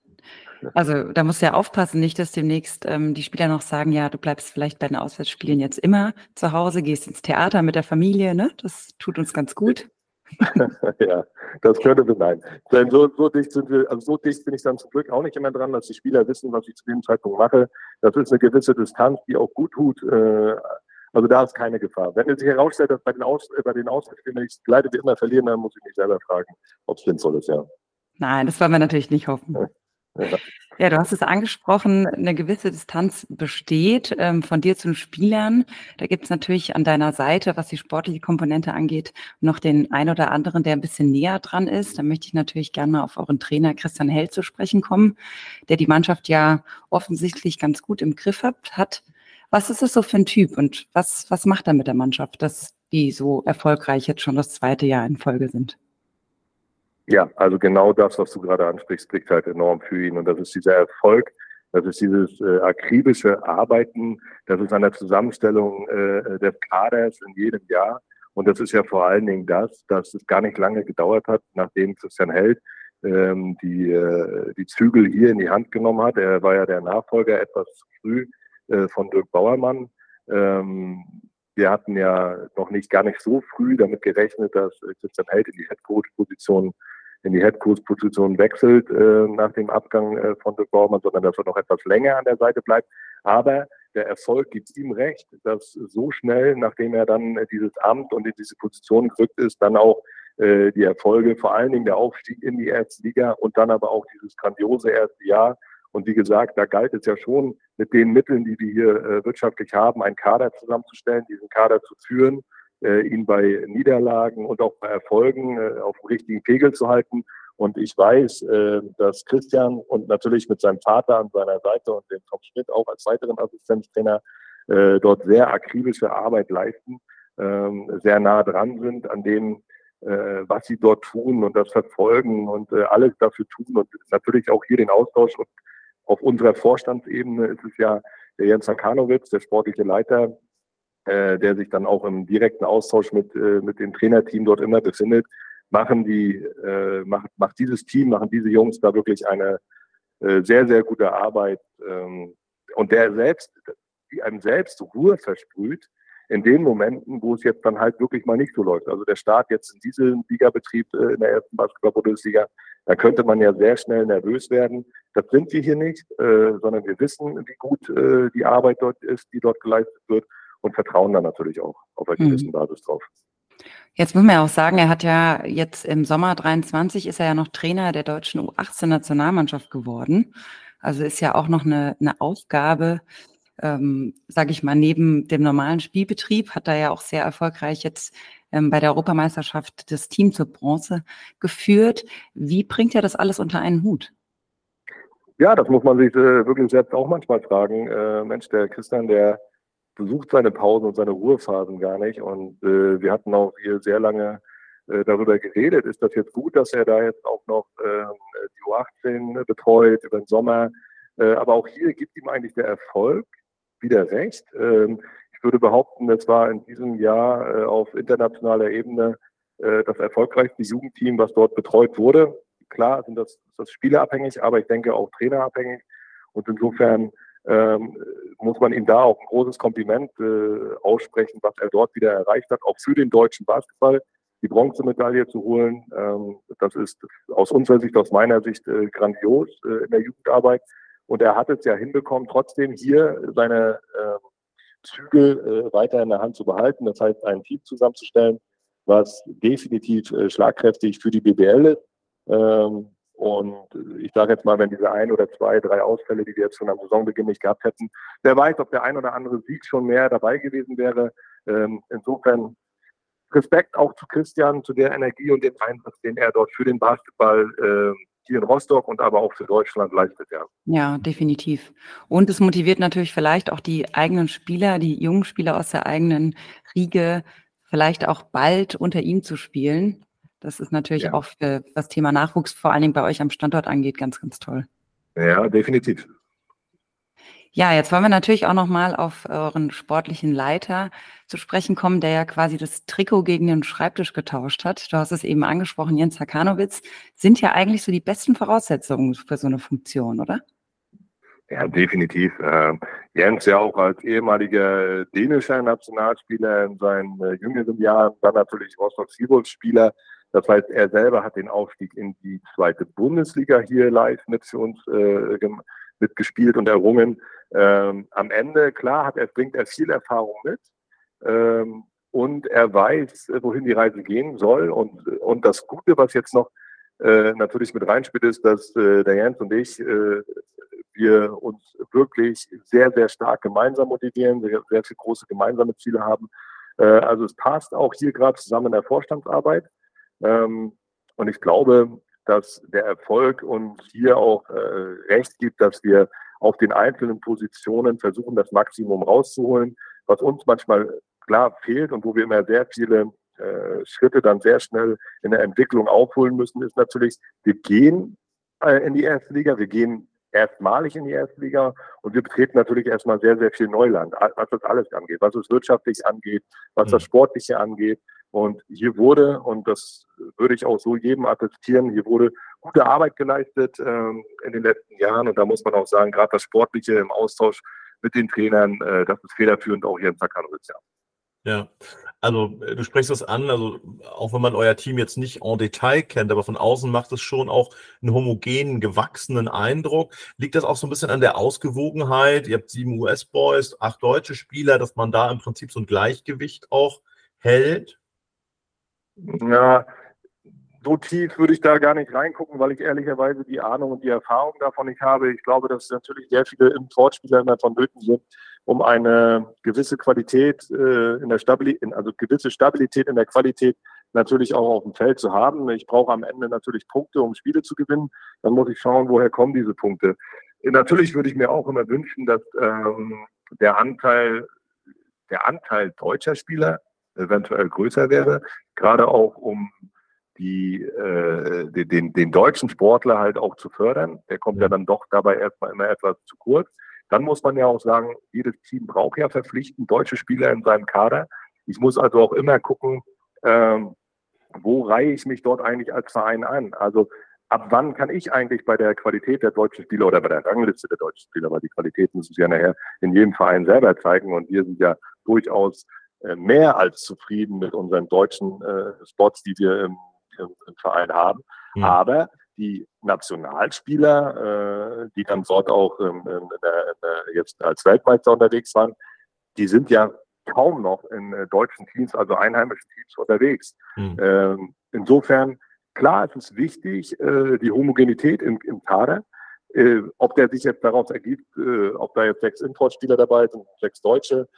Also da musst du ja aufpassen, nicht, dass demnächst ähm, die Spieler noch sagen, ja, du bleibst vielleicht bei den Auswärtsspielen jetzt immer zu Hause, gehst ins Theater mit der Familie, ne? Das tut uns ganz gut. ja, das könnte sein. Denn so, so dicht sind wir, also so dicht bin ich dann zum Glück auch nicht immer dran, dass die Spieler wissen, was ich zu dem Zeitpunkt mache. Das ist eine gewisse Distanz, die auch gut tut. Äh, also da ist keine Gefahr. Wenn es sich herausstellt, dass bei den, Aus, äh, bei den Auswärtsspielen ich leider wie immer verlieren, dann muss ich mich selber fragen, ob es sinnvoll ist, ja. Nein, das wollen wir natürlich nicht hoffen. Ja. du hast es angesprochen, eine gewisse Distanz besteht ähm, von dir zu den Spielern. Da gibt es natürlich an deiner Seite, was die sportliche Komponente angeht, noch den ein oder anderen, der ein bisschen näher dran ist. Da möchte ich natürlich gerne mal auf euren Trainer Christian Held zu sprechen kommen, der die Mannschaft ja offensichtlich ganz gut im Griff hat. Was ist das so für ein Typ und was, was macht er mit der Mannschaft, dass die so erfolgreich jetzt schon das zweite Jahr in Folge sind? Ja, also genau das, was du gerade ansprichst, spricht halt enorm für ihn. Und das ist dieser Erfolg, das ist dieses äh, akribische Arbeiten, das ist an der Zusammenstellung äh, des Kaders in jedem Jahr. Und das ist ja vor allen Dingen das, dass es gar nicht lange gedauert hat, nachdem Christian Held ähm, die, äh, die Zügel hier in die Hand genommen hat. Er war ja der Nachfolger etwas früh äh, von Dirk Bauermann. Ähm, wir hatten ja noch nicht gar nicht so früh damit gerechnet, dass Christian Held in die Headcoach-Position in die Headcoach-Position wechselt äh, nach dem Abgang äh, von Dirk Baumann, sondern dass er noch etwas länger an der Seite bleibt. Aber der Erfolg gibt ihm recht, dass so schnell, nachdem er dann dieses Amt und in diese Position gerückt ist, dann auch äh, die Erfolge, vor allen Dingen der Aufstieg in die erste Liga und dann aber auch dieses grandiose erste Jahr. Und wie gesagt, da galt es ja schon, mit den Mitteln, die wir hier äh, wirtschaftlich haben, einen Kader zusammenzustellen, diesen Kader zu führen äh, ihn bei Niederlagen und auch bei Erfolgen äh, auf dem richtigen Pegel zu halten. Und ich weiß, äh, dass Christian und natürlich mit seinem Vater an seiner Seite und dem Tom Schmidt auch als weiteren Assistenztrainer äh, dort sehr akribische Arbeit leisten, ähm, sehr nah dran sind an dem, äh, was sie dort tun und das verfolgen und alles dafür tun und natürlich auch hier den Austausch und auf unserer Vorstandsebene ist es ja der Jens Hakanowitz, der sportliche Leiter, äh, der sich dann auch im direkten Austausch mit, äh, mit dem Trainerteam dort immer befindet, machen die, äh, macht, macht dieses Team, machen diese Jungs da wirklich eine äh, sehr, sehr gute Arbeit. Ähm, und der selbst, die einem selbst Ruhe versprüht, in den Momenten, wo es jetzt dann halt wirklich mal nicht so läuft. Also der Start jetzt in diesem Ligabetrieb äh, in der ersten Basketball-Bundesliga, da könnte man ja sehr schnell nervös werden. Das sind wir hier nicht, äh, sondern wir wissen, wie gut äh, die Arbeit dort ist, die dort geleistet wird und vertrauen dann natürlich auch auf einer gewissen mhm. Basis drauf. Jetzt muss man ja auch sagen, er hat ja jetzt im Sommer 23 ist er ja noch Trainer der deutschen U18-Nationalmannschaft geworden. Also ist ja auch noch eine, eine Aufgabe, ähm, sage ich mal, neben dem normalen Spielbetrieb hat er ja auch sehr erfolgreich jetzt ähm, bei der Europameisterschaft das Team zur Bronze geführt. Wie bringt er das alles unter einen Hut? Ja, das muss man sich äh, wirklich selbst auch manchmal fragen. Äh, Mensch, der Christian, der besucht seine Pausen und seine Ruhephasen gar nicht. Und äh, wir hatten auch hier sehr lange äh, darüber geredet. Ist das jetzt gut, dass er da jetzt auch noch äh, die U18 betreut über den Sommer? Äh, aber auch hier gibt ihm eigentlich der Erfolg wieder recht. Ähm, ich würde behaupten, es war in diesem Jahr äh, auf internationaler Ebene äh, das erfolgreichste Jugendteam, was dort betreut wurde. Klar sind das, das spielerabhängig, aber ich denke auch trainerabhängig. Und insofern ähm, muss man ihm da auch ein großes Kompliment äh, aussprechen, was er dort wieder erreicht hat, auch für den deutschen Basketball, die Bronzemedaille zu holen. Ähm, das ist aus unserer Sicht, aus meiner Sicht äh, grandios äh, in der Jugendarbeit. Und er hat es ja hinbekommen, trotzdem hier seine ähm, Zügel äh, weiter in der Hand zu behalten. Das heißt, ein Team zusammenzustellen, was definitiv äh, schlagkräftig für die BBL ist. Ähm, und ich sage jetzt mal, wenn diese ein oder zwei, drei Ausfälle, die wir jetzt schon am Saisonbeginn nicht gehabt hätten, wer weiß, ob der ein oder andere Sieg schon mehr dabei gewesen wäre. Ähm, insofern Respekt auch zu Christian, zu der Energie und dem Einsatz, den er dort für den Basketball äh, hier in Rostock und aber auch für Deutschland leistet, ja. Ja, definitiv. Und es motiviert natürlich vielleicht auch die eigenen Spieler, die jungen Spieler aus der eigenen Riege, vielleicht auch bald unter ihm zu spielen. Das ist natürlich ja. auch für das Thema Nachwuchs, vor allen Dingen bei euch am Standort angeht, ganz, ganz toll. Ja, definitiv. Ja, jetzt wollen wir natürlich auch noch mal auf euren sportlichen Leiter zu sprechen kommen, der ja quasi das Trikot gegen den Schreibtisch getauscht hat. Du hast es eben angesprochen, Jens Hakanowitz. Sind ja eigentlich so die besten Voraussetzungen für so eine Funktion, oder? Ja, definitiv. Ähm, Jens ja auch als ehemaliger dänischer Nationalspieler in seinen äh, jüngeren Jahren, dann natürlich Rostock Seawolves Spieler. Das heißt, er selber hat den Aufstieg in die zweite Bundesliga hier live mit für uns äh, mitgespielt und errungen. Ähm, am Ende, klar, hat er, bringt er viel Erfahrung mit. Ähm, und er weiß, wohin die Reise gehen soll. Und, und das Gute, was jetzt noch äh, natürlich mit reinspielt, ist, dass äh, der Jens und ich, äh, wir uns wirklich sehr, sehr stark gemeinsam motivieren, sehr, sehr viele große gemeinsame Ziele haben. Äh, also es passt auch hier gerade zusammen in der Vorstandsarbeit. Ähm, und ich glaube, dass der Erfolg uns hier auch äh, recht gibt, dass wir auf den einzelnen Positionen versuchen, das Maximum rauszuholen, was uns manchmal klar fehlt und wo wir immer sehr viele äh, Schritte dann sehr schnell in der Entwicklung aufholen müssen, ist natürlich, wir gehen äh, in die erste Liga, wir gehen erstmalig in die erste Liga und wir betreten natürlich erstmal sehr, sehr viel Neuland, was das alles angeht, was es wirtschaftlich angeht, was das mhm. Sportliche angeht. Und hier wurde, und das würde ich auch so jedem attestieren, hier wurde gute Arbeit geleistet ähm, in den letzten Jahren. Und da muss man auch sagen, gerade das Sportliche im Austausch mit den Trainern, äh, das ist federführend auch hier in Zakanowitz, ja. Also äh, du sprichst das an, also auch wenn man euer Team jetzt nicht en Detail kennt, aber von außen macht es schon auch einen homogenen, gewachsenen Eindruck. Liegt das auch so ein bisschen an der Ausgewogenheit? Ihr habt sieben US-Boys, acht deutsche Spieler, dass man da im Prinzip so ein Gleichgewicht auch hält? Ja, so tief würde ich da gar nicht reingucken, weil ich ehrlicherweise die Ahnung und die Erfahrung davon nicht habe. Ich glaube, dass natürlich sehr viele Importspieler immer vonnöten sind, um eine gewisse Qualität äh, in der Stabilität, also gewisse Stabilität in der Qualität natürlich auch auf dem Feld zu haben. Ich brauche am Ende natürlich Punkte, um Spiele zu gewinnen. Dann muss ich schauen, woher kommen diese Punkte. Natürlich würde ich mir auch immer wünschen, dass ähm, der Anteil der Anteil deutscher Spieler eventuell größer wäre, gerade auch um die, äh, den, den deutschen Sportler halt auch zu fördern. Der kommt ja dann doch dabei erstmal immer etwas zu kurz. Dann muss man ja auch sagen, jedes Team braucht ja verpflichtend deutsche Spieler in seinem Kader. Ich muss also auch immer gucken, ähm, wo reihe ich mich dort eigentlich als Verein an? Also ab wann kann ich eigentlich bei der Qualität der deutschen Spieler oder bei der Rangliste der deutschen Spieler, weil die Qualität müssen sie ja nachher in jedem Verein selber zeigen und wir sind ja durchaus mehr als zufrieden mit unseren deutschen äh, Spots, die wir im, im, im Verein haben. Mhm. Aber die Nationalspieler, äh, die dann dort auch ähm, in der, in der, jetzt als Weltmeister unterwegs waren, die sind ja kaum noch in äh, deutschen Teams, also einheimischen Teams unterwegs. Mhm. Insofern, klar, es ist wichtig, äh, die Homogenität im, im Kader. Äh, ob der sich jetzt daraus ergibt, äh, ob da jetzt sechs Importspieler dabei sind, sechs Deutsche,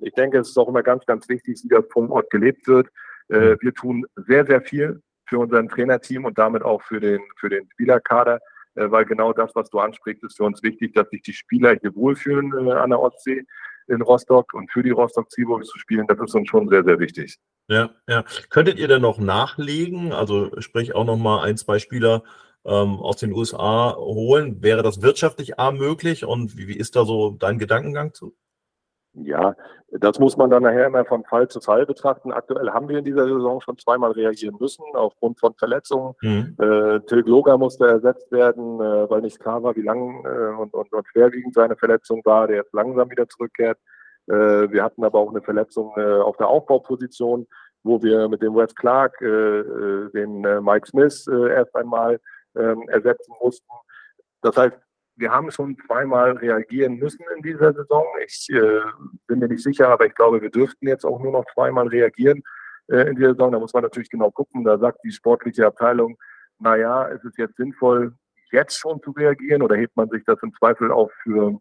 ich denke, es ist auch immer ganz, ganz wichtig, wie das vom Ort gelebt wird. Äh, mhm. wir tun sehr, sehr viel für unser Trainerteam und damit auch für den, für den Spielerkader, äh, weil genau das, was du ansprichst, ist für uns wichtig, dass sich die Spieler hier wohlfühlen äh, an der Ostsee in Rostock und für die Rostock Seawolves zu spielen, das ist uns schon sehr, sehr wichtig. Ja, ja. Könntet ihr denn noch nachlegen, also sprich auch noch mal ein, zwei Spieler ähm, aus den USA holen? Wäre das wirtschaftlich A möglich und wie, wie ist da so dein Gedankengang zu? Ja, das muss man dann nachher immer von Fall zu Fall betrachten. Aktuell haben wir in dieser Saison schon zweimal reagieren müssen aufgrund von Verletzungen. Mhm. Äh, Till Gloger musste ersetzt werden, äh, weil nicht klar war, wie lang äh, und, und, und, schwerwiegend seine Verletzung war, der jetzt langsam wieder zurückkehrt. Äh, wir hatten aber auch eine Verletzung äh, auf der Aufbauposition, wo wir mit dem Wes Clark äh, den Mike Smith erst einmal ähm, ersetzen mussten. Das heißt, wir haben schon zweimal reagieren müssen in dieser Saison. Ich äh, bin mir nicht sicher, aber ich glaube, wir dürften jetzt auch nur noch zweimal reagieren äh, in dieser Saison. Da muss man natürlich genau gucken. Da sagt die sportliche Abteilung, naja, ist es jetzt sinnvoll, jetzt schon zu reagieren oder hebt man sich das im Zweifel auch für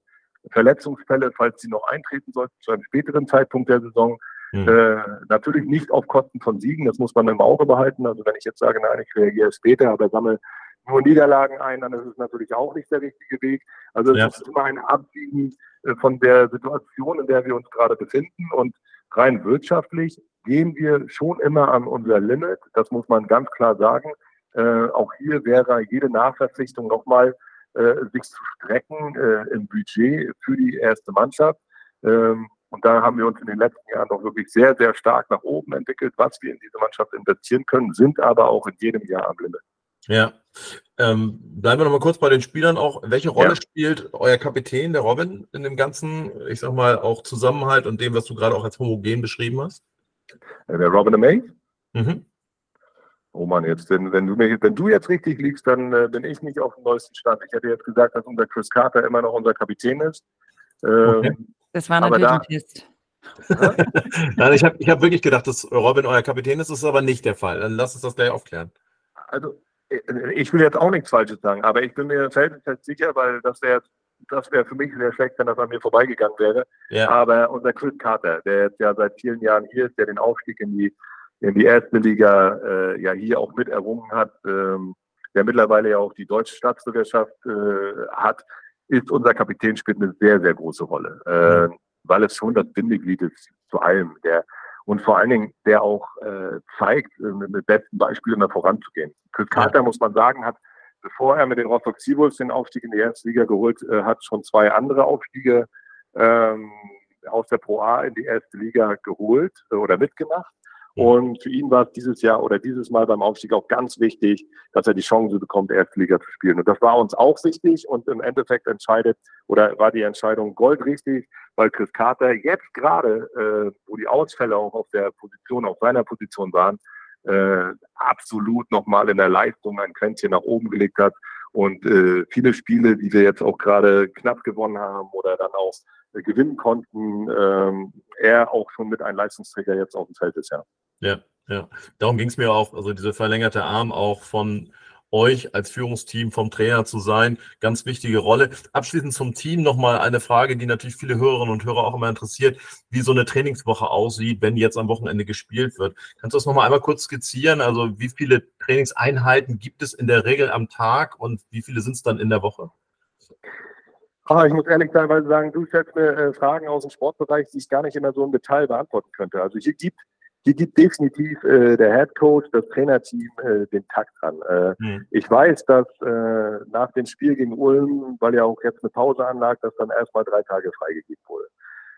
Verletzungsfälle, falls sie noch eintreten sollten, zu einem späteren Zeitpunkt der Saison. Mhm. Äh, natürlich nicht auf Kosten von Siegen, das muss man im Auge behalten. Also wenn ich jetzt sage, nein, ich reagiere später, aber sammle nur Niederlagen ein, dann ist es natürlich auch nicht der richtige Weg. Also es ja. ist immer ein Abwiegen äh, von der Situation, in der wir uns gerade befinden. Und rein wirtschaftlich gehen wir schon immer an unser Limit. Das muss man ganz klar sagen. Äh, auch hier wäre jede Nachverpflichtung nochmal äh, sich zu strecken äh, im Budget für die erste Mannschaft. Ähm, und da haben wir uns in den letzten Jahren doch wirklich sehr, sehr stark nach oben entwickelt, was wir in diese Mannschaft investieren können, sind aber auch in jedem Jahr am Limit. Ja. Ähm, bleiben wir noch mal kurz bei den Spielern auch. Welche Rolle ja. spielt euer Kapitän, der Robin, in dem ganzen, ich sag mal, auch Zusammenhalt und dem, was du gerade auch als homogen beschrieben hast? Äh, der Robin May? Mhm. Oh Mann, jetzt, wenn, wenn, du mir, wenn du jetzt richtig liegst, dann äh, bin ich nicht auf dem neuesten Stand. Ich hätte jetzt gesagt, dass unser Chris Carter immer noch unser Kapitän ist. Ähm, okay. Das war natürlich da, ein Test. Nein, ich habe ich hab wirklich gedacht, dass Robin euer Kapitän ist. Das ist aber nicht der Fall. Dann lass uns das gleich aufklären. Also, äh, ich will jetzt auch nichts Falsches sagen, aber ich bin mir felsenfest sicher, weil das wäre das wäre für mich sehr schlecht, wenn das an mir vorbeigegangen wäre. Ja. Aber unser Chris Carter, der jetzt ja seit vielen Jahren hier ist, der den Aufstieg in die, in die erste Liga äh, ja hier auch mit errungen hat, ähm, der mittlerweile ja auch die deutsche Staatsbürgerschaft äh, hat, ist unser Kapitän spielt eine sehr, sehr große Rolle. Äh, mhm. Weil es schon das Bindeglied ist zu allem. Der, und vor allen Dingen, der auch äh, zeigt, äh, mit, mit besten Beispielen da voranzugehen. Chris Carter, muss man sagen, hat, bevor er mit den Rostock Seawolves den Aufstieg in die erste Liga geholt äh, hat, schon zwei andere Aufstiege ähm, aus der Pro A in die erste Liga geholt äh, oder mitgemacht. Und für ihn war es dieses Jahr oder dieses Mal beim Aufstieg auch ganz wichtig, dass er die Chance bekommt, Erstliga zu spielen. Und das war uns auch wichtig und im Endeffekt entscheidet oder war die Entscheidung goldrichtig, weil Chris Carter jetzt gerade, äh, wo die Ausfälle auch auf der Position, auf seiner Position waren, äh, absolut nochmal in der Leistung ein Quäntchen nach oben gelegt hat. Und äh, viele Spiele, die wir jetzt auch gerade knapp gewonnen haben oder dann auch äh, gewinnen konnten, ähm, er auch schon mit einem Leistungsträger jetzt auf dem Feld ist, ja. Ja, ja. Darum ging es mir auch, also diese verlängerte Arm auch von euch als Führungsteam vom Trainer zu sein. Ganz wichtige Rolle. Abschließend zum Team nochmal eine Frage, die natürlich viele Hörerinnen und Hörer auch immer interessiert, wie so eine Trainingswoche aussieht, wenn jetzt am Wochenende gespielt wird. Kannst du das nochmal einmal kurz skizzieren? Also wie viele Trainingseinheiten gibt es in der Regel am Tag und wie viele sind es dann in der Woche? Ah, ich muss ehrlich teilweise sagen, du stellst mir äh, Fragen aus dem Sportbereich, die ich gar nicht immer so im Detail beantworten könnte. Also hier gibt hier gibt definitiv äh, der Head Coach, das Trainerteam äh, den Takt dran. Äh, mhm. Ich weiß, dass äh, nach dem Spiel gegen Ulm, weil ja auch jetzt eine Pause anlag, dass dann erstmal drei Tage freigegeben wurde.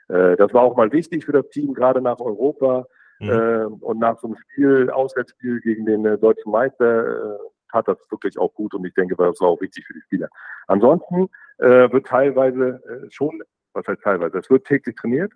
Äh, das war auch mal wichtig für das Team, gerade nach Europa mhm. äh, und nach so einem Spiel, Auswärtsspiel gegen den äh, deutschen Meister, äh, tat das wirklich auch gut und ich denke, das war auch wichtig für die Spieler. Ansonsten äh, wird teilweise äh, schon, was heißt teilweise, es wird täglich trainiert.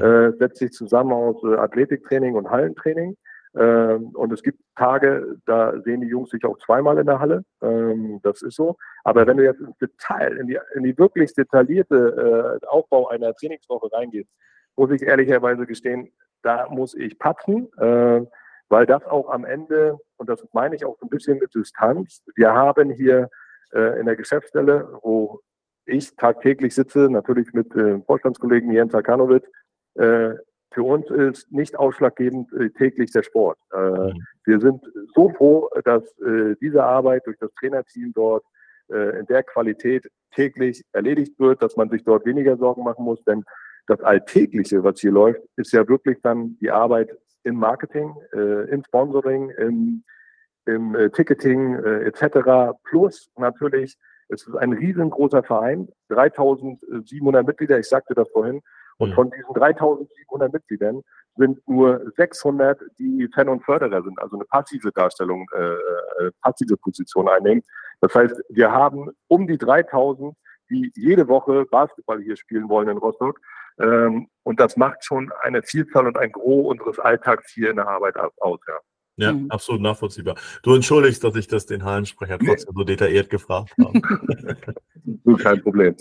Äh, setzt sich zusammen aus äh, Athletiktraining und Hallentraining. Ähm, und es gibt Tage, da sehen die Jungs sich auch zweimal in der Halle. Ähm, das ist so. Aber wenn du jetzt ins Detail, in die, in die wirklich detaillierte äh, Aufbau einer Trainingswoche reingehst, muss ich ehrlicherweise gestehen, da muss ich patzen, äh, weil das auch am Ende, und das meine ich auch ein bisschen mit Distanz, wir haben hier äh, in der Geschäftsstelle, wo ich tagtäglich sitze, natürlich mit äh, Vorstandskollegen Jens Akanovic, äh, für uns ist nicht ausschlaggebend äh, täglich der Sport. Äh, mhm. Wir sind so froh, dass diese Arbeit durch das Trainerteam dort in der Qualität täglich erledigt wird, dass man sich dort weniger Sorgen machen muss, denn das Alltägliche, was hier läuft, ist ja wirklich dann die Arbeit im Marketing, im Sponsoring, im, im Ticketing etc. Plus natürlich, es ist ein riesengroßer Verein, 3700 Mitglieder, ich sagte das vorhin, und mhm. von diesen 3700 Mitgliedern sind nur 600, die Fan und Förderer sind, also eine passive Darstellung, äh, äh, passive Position einnehmen. Das heißt, wir haben um die 3000, die jede Woche Basketball hier spielen wollen in Rostock. Ähm, und das macht schon eine Vielzahl und ein Gros unseres Alltags hier in der Arbeit aus, ja. Ja, mhm. absolut nachvollziehbar. Du entschuldigst, dass ich das den Hallensprecher trotzdem so detailliert gefragt habe. Kein Problem.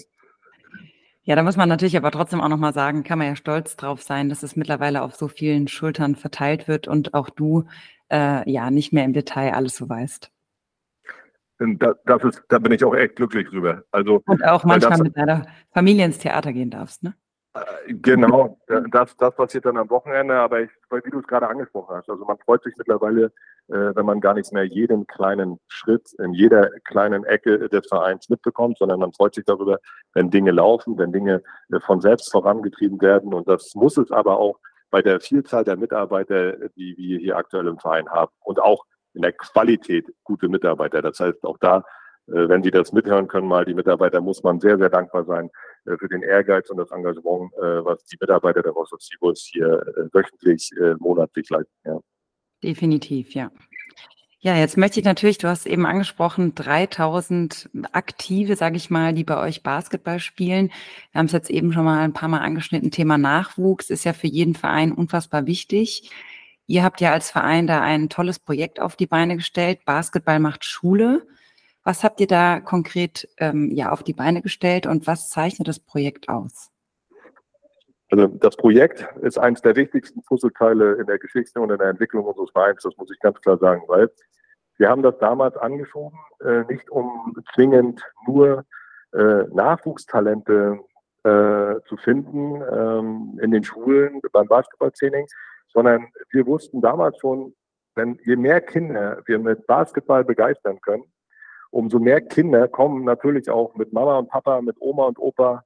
Ja, da muss man natürlich aber trotzdem auch nochmal sagen, kann man ja stolz drauf sein, dass es mittlerweile auf so vielen Schultern verteilt wird und auch du äh, ja nicht mehr im Detail alles so weißt. Da, das ist, da bin ich auch echt glücklich drüber. Also, und auch manchmal das, mit deiner Familie ins Theater gehen darfst, ne? Genau, das, das passiert dann am Wochenende, aber ich, wie du es gerade angesprochen hast, also man freut sich mittlerweile, äh, wenn man gar nicht mehr jeden kleinen Schritt in jeder kleinen Ecke des Vereins mitbekommt, sondern man freut sich darüber, wenn Dinge laufen, wenn Dinge äh, von selbst vorangetrieben werden und das muss es aber auch bei der Vielzahl der Mitarbeiter, die wir hier aktuell im Verein haben und auch in der Qualität gute Mitarbeiter. Das heißt, auch da wenn Sie das mithören können, mal die Mitarbeiter, muss man sehr, sehr dankbar sein äh, für den Ehrgeiz und das Engagement, äh, was die Mitarbeiter der Rostock Seabulls hier wöchentlich, monatlich leisten. Ja. Definitiv, ja. Ja, jetzt möchte ich natürlich, du hast eben angesprochen, 3000 Aktive, sage ich mal, die bei euch Basketball spielen. Wir haben es jetzt eben schon mal ein paar Mal angeschnitten. Thema Nachwuchs ist ja für jeden Verein unfassbar wichtig. Ihr habt ja als Verein da ein tolles Projekt auf die Beine gestellt. Basketball macht Schule. Was habt ihr da konkret ähm, ja, auf die Beine gestellt und was zeichnet das Projekt aus? Also das Projekt ist eines der wichtigsten Puzzleteile in der Geschichte und in der Entwicklung unseres Vereins, das muss ich ganz klar sagen, weil wir haben das damals angeschoben, äh, nicht um zwingend nur äh, Nachwuchstalente äh, zu finden ähm, in den Schulen beim Basketballtraining, sondern wir wussten damals schon, wenn je mehr Kinder wir mit Basketball begeistern können, umso mehr Kinder kommen natürlich auch mit Mama und Papa, mit Oma und Opa,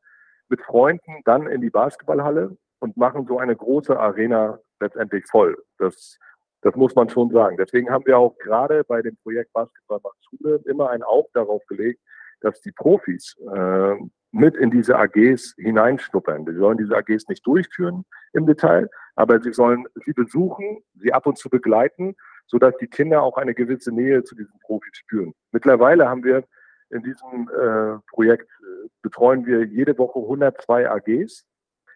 mit Freunden dann in die Basketballhalle und machen so eine große Arena letztendlich voll. Das, das muss man schon sagen. Deswegen haben wir auch gerade bei dem Projekt Basketball macht Schule immer ein Auge darauf gelegt, dass die Profis äh, mit in diese AGs hineinschnuppern. Die sollen diese AGs nicht durchführen im Detail, aber sie sollen sie besuchen, sie ab und zu begleiten sodass die Kinder auch eine gewisse Nähe zu diesen Profis spüren. Mittlerweile haben wir in diesem äh, Projekt äh, betreuen wir jede Woche 102 AGs.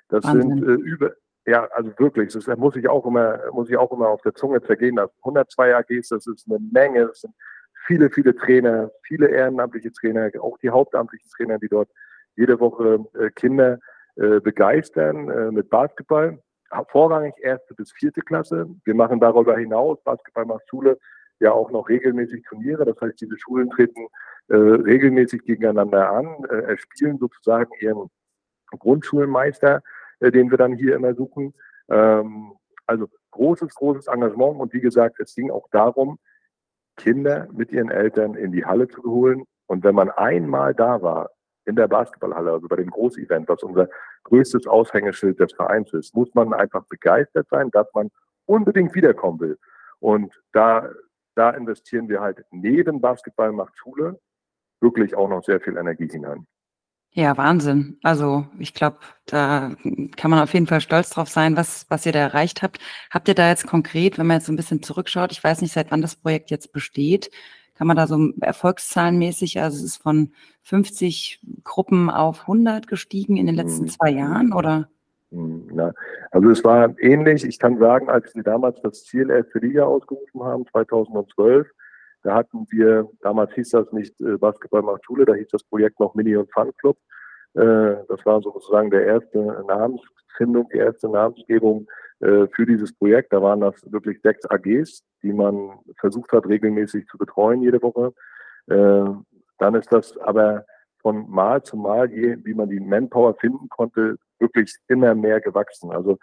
Das Wahnsinn. sind äh, über ja, also wirklich, das muss ich auch immer muss ich auch immer auf der Zunge zergehen lassen. 102 AGs, das ist eine Menge, das sind viele, viele Trainer, viele ehrenamtliche Trainer, auch die hauptamtlichen Trainer, die dort jede Woche äh, Kinder äh, begeistern äh, mit Basketball vorrangig erste bis vierte Klasse. Wir machen darüber hinaus, Basketball macht Schule, ja auch noch regelmäßig Turniere. Das heißt, diese Schulen treten äh, regelmäßig gegeneinander an, äh, spielen sozusagen ihren Grundschulmeister, äh, den wir dann hier immer suchen. Ähm, also großes, großes Engagement. Und wie gesagt, es ging auch darum, Kinder mit ihren Eltern in die Halle zu holen. Und wenn man einmal da war, in der Basketballhalle, also bei dem Großevent, was unser größtes Aushängeschild des Vereins ist, muss man einfach begeistert sein, dass man unbedingt wiederkommen will. Und da, da investieren wir halt neben Basketball macht Schule wirklich auch noch sehr viel Energie hinein. Ja, Wahnsinn. Also ich glaube, da kann man auf jeden Fall stolz drauf sein, was, was ihr da erreicht habt. Habt ihr da jetzt konkret, wenn man jetzt so ein bisschen zurückschaut, ich weiß nicht, seit wann das Projekt jetzt besteht, kann man da so erfolgszahlenmäßig, also es ist von 50 Gruppen auf 100 gestiegen in den letzten mhm. zwei Jahren, oder? Ja, mhm, also es war ähnlich. Ich kann sagen, als wir damals das Ziel erste Liga ausgerufen haben, 2012, da hatten wir, damals hieß das nicht äh, Basketball macht Schule, da hieß das Projekt noch Mini- und Fun Club. Äh, das war sozusagen der erste Namensfindung, die erste Namensgebung für dieses Projekt. Da waren das wirklich sechs AGs, die man versucht hat, regelmäßig zu betreuen jede Woche. Äh, dann ist das aber von Mal zu Mal, wie man die Manpower finden konnte, wirklich immer mehr gewachsen. Also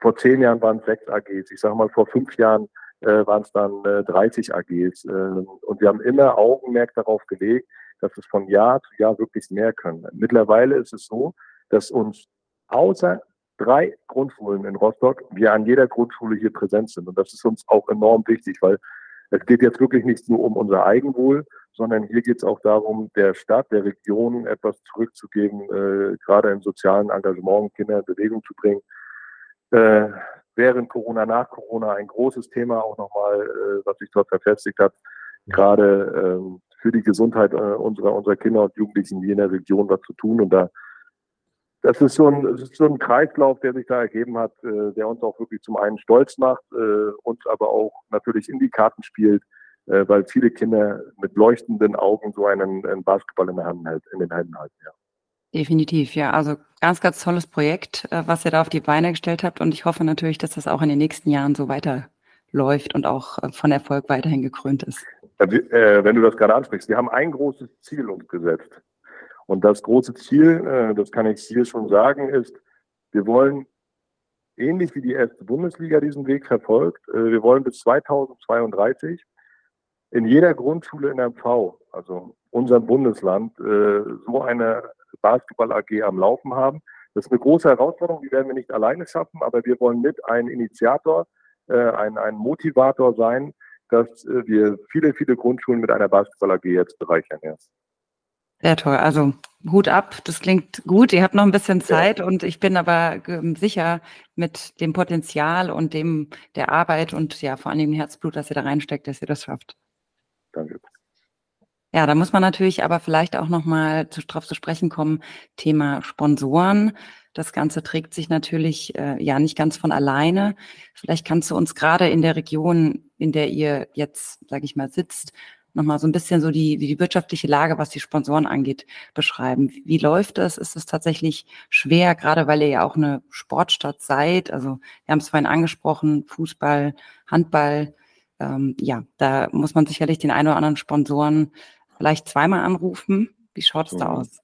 vor zehn Jahren waren es sechs AGs. Ich sage mal, vor fünf Jahren äh, waren es dann äh, 30 AGs. Äh, und wir haben immer Augenmerk darauf gelegt, dass es von Jahr zu Jahr wirklich mehr können. Mittlerweile ist es so, dass uns außer drei Grundschulen in Rostock, wir an jeder Grundschule hier präsent sind. Und das ist uns auch enorm wichtig, weil es geht jetzt wirklich nicht nur um unser Eigenwohl, sondern hier geht es auch darum, der Stadt, der Region etwas zurückzugeben, äh, gerade im sozialen Engagement Kinder in Bewegung zu bringen. Äh, während Corona, nach Corona ein großes Thema auch nochmal, äh, was sich dort verfestigt hat, gerade ähm, für die Gesundheit äh, unserer, unserer Kinder und Jugendlichen in der Region was zu tun. Und da das ist so ein, das ist so ein Kreislauf, der sich da ergeben hat, äh, der uns auch wirklich zum einen stolz macht, äh, uns aber auch natürlich in die Karten spielt, äh, weil viele Kinder mit leuchtenden Augen so einen, einen Basketball in, der Hand hält, in den Händen halten. Ja. Definitiv, ja. Also ganz, ganz tolles Projekt, äh, was ihr da auf die Beine gestellt habt. Und ich hoffe natürlich, dass das auch in den nächsten Jahren so weiterläuft und auch äh, von Erfolg weiterhin gekrönt ist. Äh, wenn du das gerade ansprichst, wir haben ein großes Ziel uns gesetzt. Und das große Ziel, äh, das kann ich hier schon sagen, ist, Wir wollen ähnlich wie die erste Bundesliga diesen Weg verfolgt. Äh, wir wollen bis 2032 in jeder Grundschule in MV, also unserem Bundesland, äh, so eine Basketball AG am Laufen haben. Das ist eine große Herausforderung, die werden wir nicht alleine schaffen, aber wir wollen mit ein Initiator, ein, ein Motivator sein, dass wir viele, viele Grundschulen mit einer Basketball AG jetzt bereichern. Jetzt. Sehr toll. Also Hut ab, das klingt gut. Ihr habt noch ein bisschen Zeit ja. und ich bin aber ähm, sicher mit dem Potenzial und dem der Arbeit und ja vor allem dem Herzblut, das ihr da reinsteckt, dass ihr das schafft. Danke. Ja, da muss man natürlich aber vielleicht auch noch mal zu, drauf zu sprechen kommen. Thema Sponsoren. Das Ganze trägt sich natürlich äh, ja nicht ganz von alleine. Vielleicht kannst du uns gerade in der Region, in der ihr jetzt, sage ich mal, sitzt, nochmal so ein bisschen so die, die wirtschaftliche Lage, was die Sponsoren angeht, beschreiben. Wie läuft das? Ist es tatsächlich schwer, gerade weil ihr ja auch eine Sportstadt seid? Also wir haben es vorhin angesprochen, Fußball, Handball. Ähm, ja, da muss man sicherlich den einen oder anderen Sponsoren vielleicht zweimal anrufen. Wie schaut es da mhm. aus?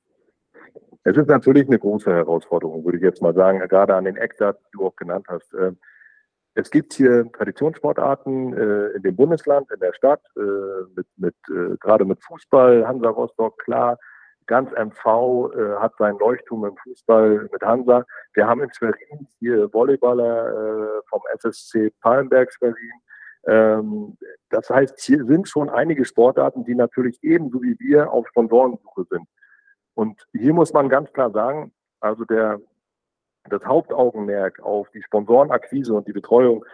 Es ist natürlich eine große Herausforderung, würde ich jetzt mal sagen, gerade an den Eckdaten, die du auch genannt hast. Es gibt hier Traditionssportarten äh, in dem Bundesland, in der Stadt, äh, mit, mit, äh, gerade mit Fußball, Hansa Rostock, klar. Ganz MV äh, hat seinen Leuchtturm im Fußball mit Hansa. Wir haben in Schwerin hier Volleyballer äh, vom SSC Palmberg Schwerin. Ähm, das heißt, hier sind schon einige Sportarten, die natürlich ebenso wie wir auf Sponsorensuche sind. Und hier muss man ganz klar sagen, also der das Hauptaugenmerk auf die Sponsorenakquise und die Betreuung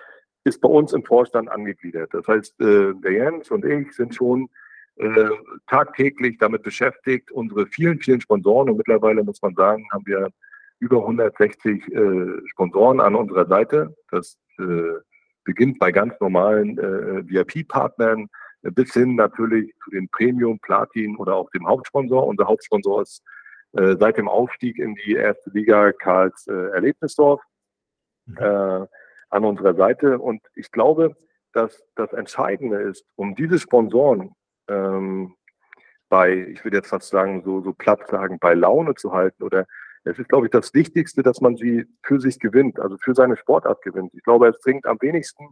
ist bei uns im Vorstand angegliedert. Das heißt, äh, der Jens und ich sind schon äh, tagtäglich damit beschäftigt, unsere vielen, vielen Sponsoren, und mittlerweile muss man sagen, haben wir über 160 äh, Sponsoren an unserer Seite. Das beginnt bei ganz normalen VIP-Partnern bis hin natürlich zu den Premium, Platin oder auch dem Hauptsponsor. Unser Hauptsponsor ist äh, seit dem Aufstieg in die erste Liga Karls äh, Erlebnisdorf mhm. äh, an unserer Seite. Und ich glaube, dass das Entscheidende ist, um diese Sponsoren ähm, bei, ich würde jetzt fast sagen, so, so platt sagen, bei Laune zu halten oder es ist, glaube ich, das Wichtigste, dass man sie für sich gewinnt, also für seine Sportart gewinnt. Ich glaube, es bringt am wenigsten,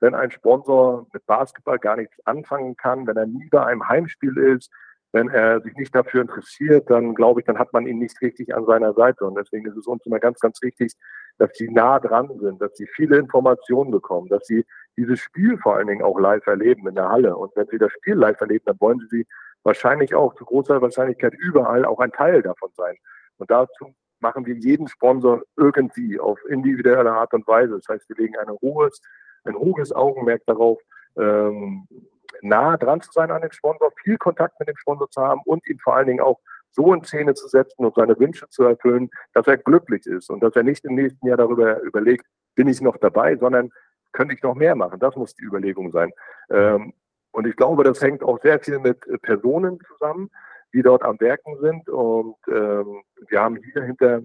wenn ein Sponsor mit Basketball gar nichts anfangen kann, wenn er nie bei einem Heimspiel ist, wenn er sich nicht dafür interessiert, dann glaube ich, dann hat man ihn nicht richtig an seiner Seite. Und deswegen ist es uns immer ganz, ganz wichtig, dass sie nah dran sind, dass sie viele Informationen bekommen, dass sie dieses Spiel vor allen Dingen auch live erleben in der Halle. Und wenn sie das Spiel live erleben, dann wollen sie wahrscheinlich auch zu großer Wahrscheinlichkeit überall auch ein Teil davon sein. Und dazu machen wir jeden Sponsor irgendwie auf individuelle Art und Weise. Das heißt, wir legen ein hohes, ein hohes Augenmerk darauf, ähm, nah dran zu sein an den Sponsor, viel Kontakt mit dem Sponsor zu haben und ihn vor allen Dingen auch so in Szene zu setzen und seine Wünsche zu erfüllen, dass er glücklich ist und dass er nicht im nächsten Jahr darüber überlegt, bin ich noch dabei, sondern könnte ich noch mehr machen. Das muss die Überlegung sein. Ähm, und ich glaube, das hängt auch sehr viel mit äh, Personen zusammen, die dort am Werken sind. Und ähm, wir haben hier hinter,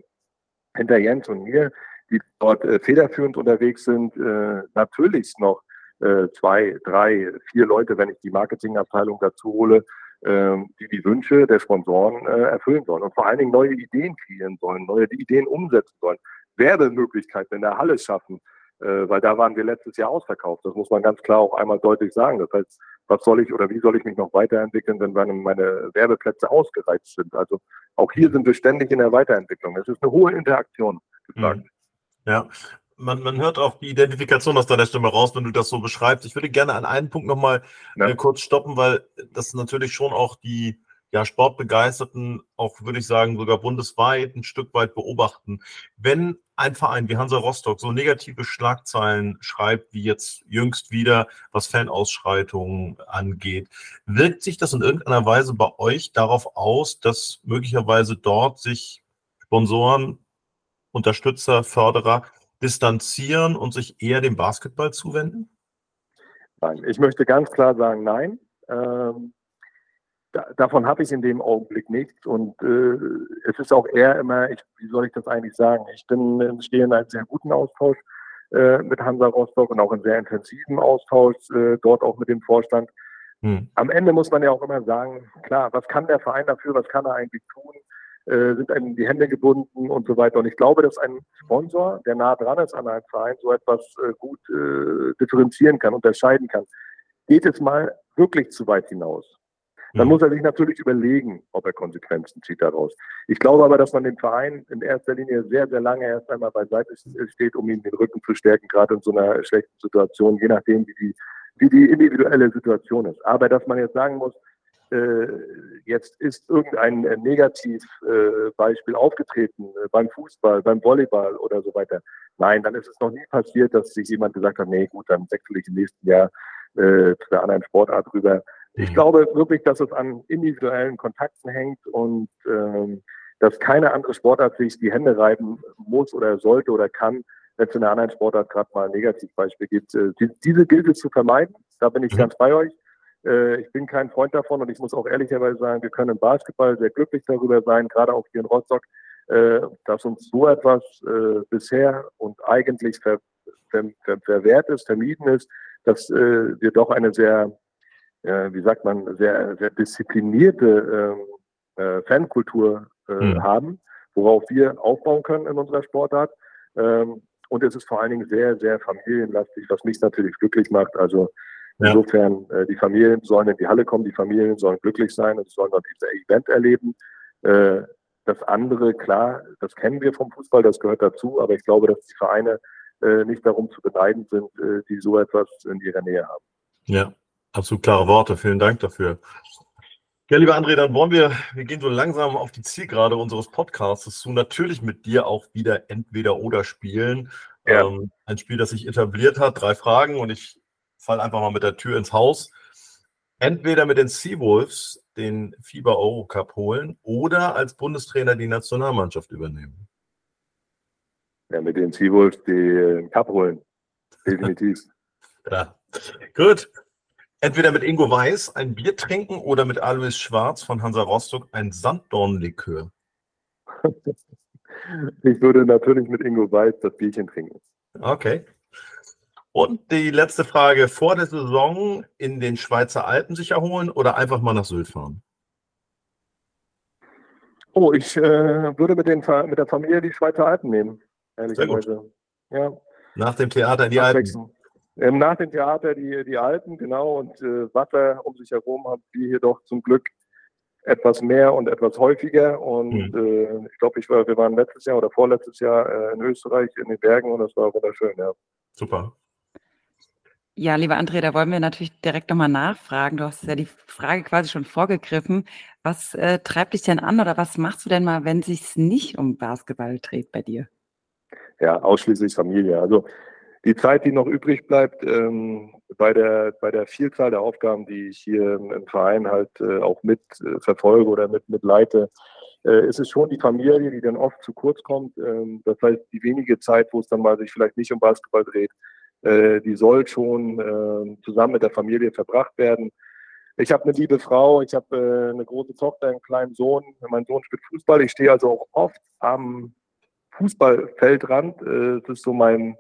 hinter Jens und mir, die dort äh, federführend unterwegs sind, äh, natürlich noch äh, zwei, drei, vier Leute, wenn ich die Marketingabteilung dazu hole, äh, die die Wünsche der Sponsoren äh, erfüllen sollen und vor allen Dingen neue Ideen kreieren sollen, neue Ideen umsetzen sollen, Werbemöglichkeiten in der Halle schaffen, äh, weil da waren wir letztes Jahr ausverkauft. Das muss man ganz klar auch einmal deutlich sagen. Das heißt, was soll ich oder wie soll ich mich noch weiterentwickeln, wenn meine Werbeplätze ausgereizt sind? Also auch hier sind wir ständig in der Weiterentwicklung. Es ist eine hohe Interaktion gefragt. Mhm. Ja, man, man hört auch die Identifikation aus deiner Stimme raus, wenn du das so beschreibst. Ich würde gerne an einen Punkt nochmal ja. äh, kurz stoppen, weil das natürlich schon auch die ja, Sportbegeisterten, auch würde ich sagen, sogar bundesweit ein Stück weit beobachten. Wenn ein Verein wie Hansa Rostock so negative Schlagzeilen schreibt, wie jetzt jüngst wieder, was Fanausschreitungen angeht, wirkt sich das in irgendeiner Weise bei euch darauf aus, dass möglicherweise dort sich Sponsoren, Unterstützer, Förderer distanzieren und sich eher dem Basketball zuwenden? Nein, ich möchte ganz klar sagen, nein. Ähm, da, davon habe ich in dem Augenblick nichts. Und äh, es ist auch eher immer, ich, wie soll ich das eigentlich sagen? Ich bin, stehe in einem sehr guten Austausch äh, mit Hansa Rostock und auch in sehr intensiven Austausch äh, dort auch mit dem Vorstand. Hm. Am Ende muss man ja auch immer sagen, klar, was kann der Verein dafür, was kann er eigentlich tun? Äh, sind einem die Hände gebunden und so weiter. Und ich glaube, dass ein Sponsor, der nah dran ist an einem Verein, so etwas äh, gut äh, differenzieren kann, unterscheiden kann. Geht es mal wirklich zu weit hinaus? Dann mhm. muss er sich natürlich überlegen, ob er Konsequenzen zieht daraus. Ich glaube aber, dass man den Verein in erster Linie sehr, sehr lange erst einmal beiseite steht, um ihm den Rücken zu stärken, gerade in so einer schlechten Situation, je nachdem, wie die, wie die individuelle Situation ist. Aber dass man jetzt sagen muss, jetzt ist irgendein äh, Negativbeispiel äh, aufgetreten äh, beim Fußball, beim Volleyball oder so weiter. Nein, dann ist es noch nie passiert, dass sich jemand gesagt hat, nee, gut, dann wechsle ich im nächsten Jahr äh, zu der anderen Sportart rüber. Ich mhm. glaube wirklich, dass es an individuellen Kontakten hängt und ähm, dass keine andere Sportart sich die Hände reiben muss oder sollte oder kann, wenn es in einer anderen Sportart gerade mal ein Negativbeispiel gibt. Äh, die, diese gilt es zu vermeiden. Da bin ich mhm. ganz bei euch. Äh, ich bin kein Freund davon und ich muss auch ehrlicherweise sagen, wir können im Basketball sehr glücklich darüber sein, gerade auch hier in Rostock, äh, dass uns so etwas äh, bisher und eigentlich ver, ver, ver, verwehrt ist, vermieden ist, dass wir doch eine sehr wie sagt man, sehr, sehr disziplinierte ähm, äh, Fankultur mhm. haben, worauf wir aufbauen können in unserer Sportart. Ähm, und es ist vor allen Dingen sehr, sehr familienlastig, was mich natürlich glücklich macht. Also. Insofern, äh, die Familien sollen in die Halle kommen, die Familien sollen glücklich sein und sollen dort dieses Event erleben. Äh, das andere, klar, das kennen wir vom Fußball, das gehört dazu, aber ich glaube, dass die Vereine äh, nicht darum zu beneiden sind, äh, die so etwas in ihrer Nähe haben. Ja, Absolut klare Worte. Vielen Dank dafür. Ja, lieber André, dann wollen wir, wir gehen so langsam auf die Zielgerade unseres Podcasts zu, natürlich mit dir auch wieder entweder oder spielen. Ja. Ähm, ein Spiel, das sich etabliert hat, drei Fragen und ich falle einfach mal mit der Tür ins Haus. Entweder mit den Seawolves den FIBA Euro Cup holen oder als Bundestrainer die Nationalmannschaft übernehmen. Ja, mit den Seawolves den Cup holen. Definitiv. ja. Gut, Entweder mit Ingo Weiß ein Bier trinken oder mit Alois Schwarz von Hansa Rostock ein Sanddornlikör. Ich würde natürlich mit Ingo Weiß das Bierchen trinken. Okay. Und die letzte Frage: Vor der Saison in den Schweizer Alpen sich erholen oder einfach mal nach Sylt fahren? Oh, ich äh, würde mit, den, mit der Familie die Schweizer Alpen nehmen, ehrlicherweise. Ja. Nach dem Theater in die Alpen. Ähm, nach dem Theater die, die Alten, genau, und äh, Wasser um sich herum haben wir hier doch zum Glück etwas mehr und etwas häufiger. Und mhm. äh, ich glaube, ich war, wir waren letztes Jahr oder vorletztes Jahr äh, in Österreich in den Bergen und das war wunderschön, ja. Super. Ja, lieber André, da wollen wir natürlich direkt nochmal nachfragen. Du hast ja die Frage quasi schon vorgegriffen. Was äh, treibt dich denn an oder was machst du denn mal, wenn es nicht um Basketball dreht bei dir? Ja, ausschließlich Familie. Also die Zeit, die noch übrig bleibt, ähm, bei, der, bei der Vielzahl der Aufgaben, die ich hier im Verein halt äh, auch mit äh, verfolge oder mit, mit leite, äh, ist es schon die Familie, die dann oft zu kurz kommt. Ähm, das heißt, die wenige Zeit, wo es dann mal sich vielleicht nicht um Basketball dreht, äh, die soll schon ähm, zusammen mit der Familie verbracht werden. Ich habe eine liebe Frau, ich habe äh, eine große Tochter, einen kleinen Sohn. Mein Sohn spielt Fußball. Ich stehe also auch oft am Fußballfeldrand. Äh, das ist so mein,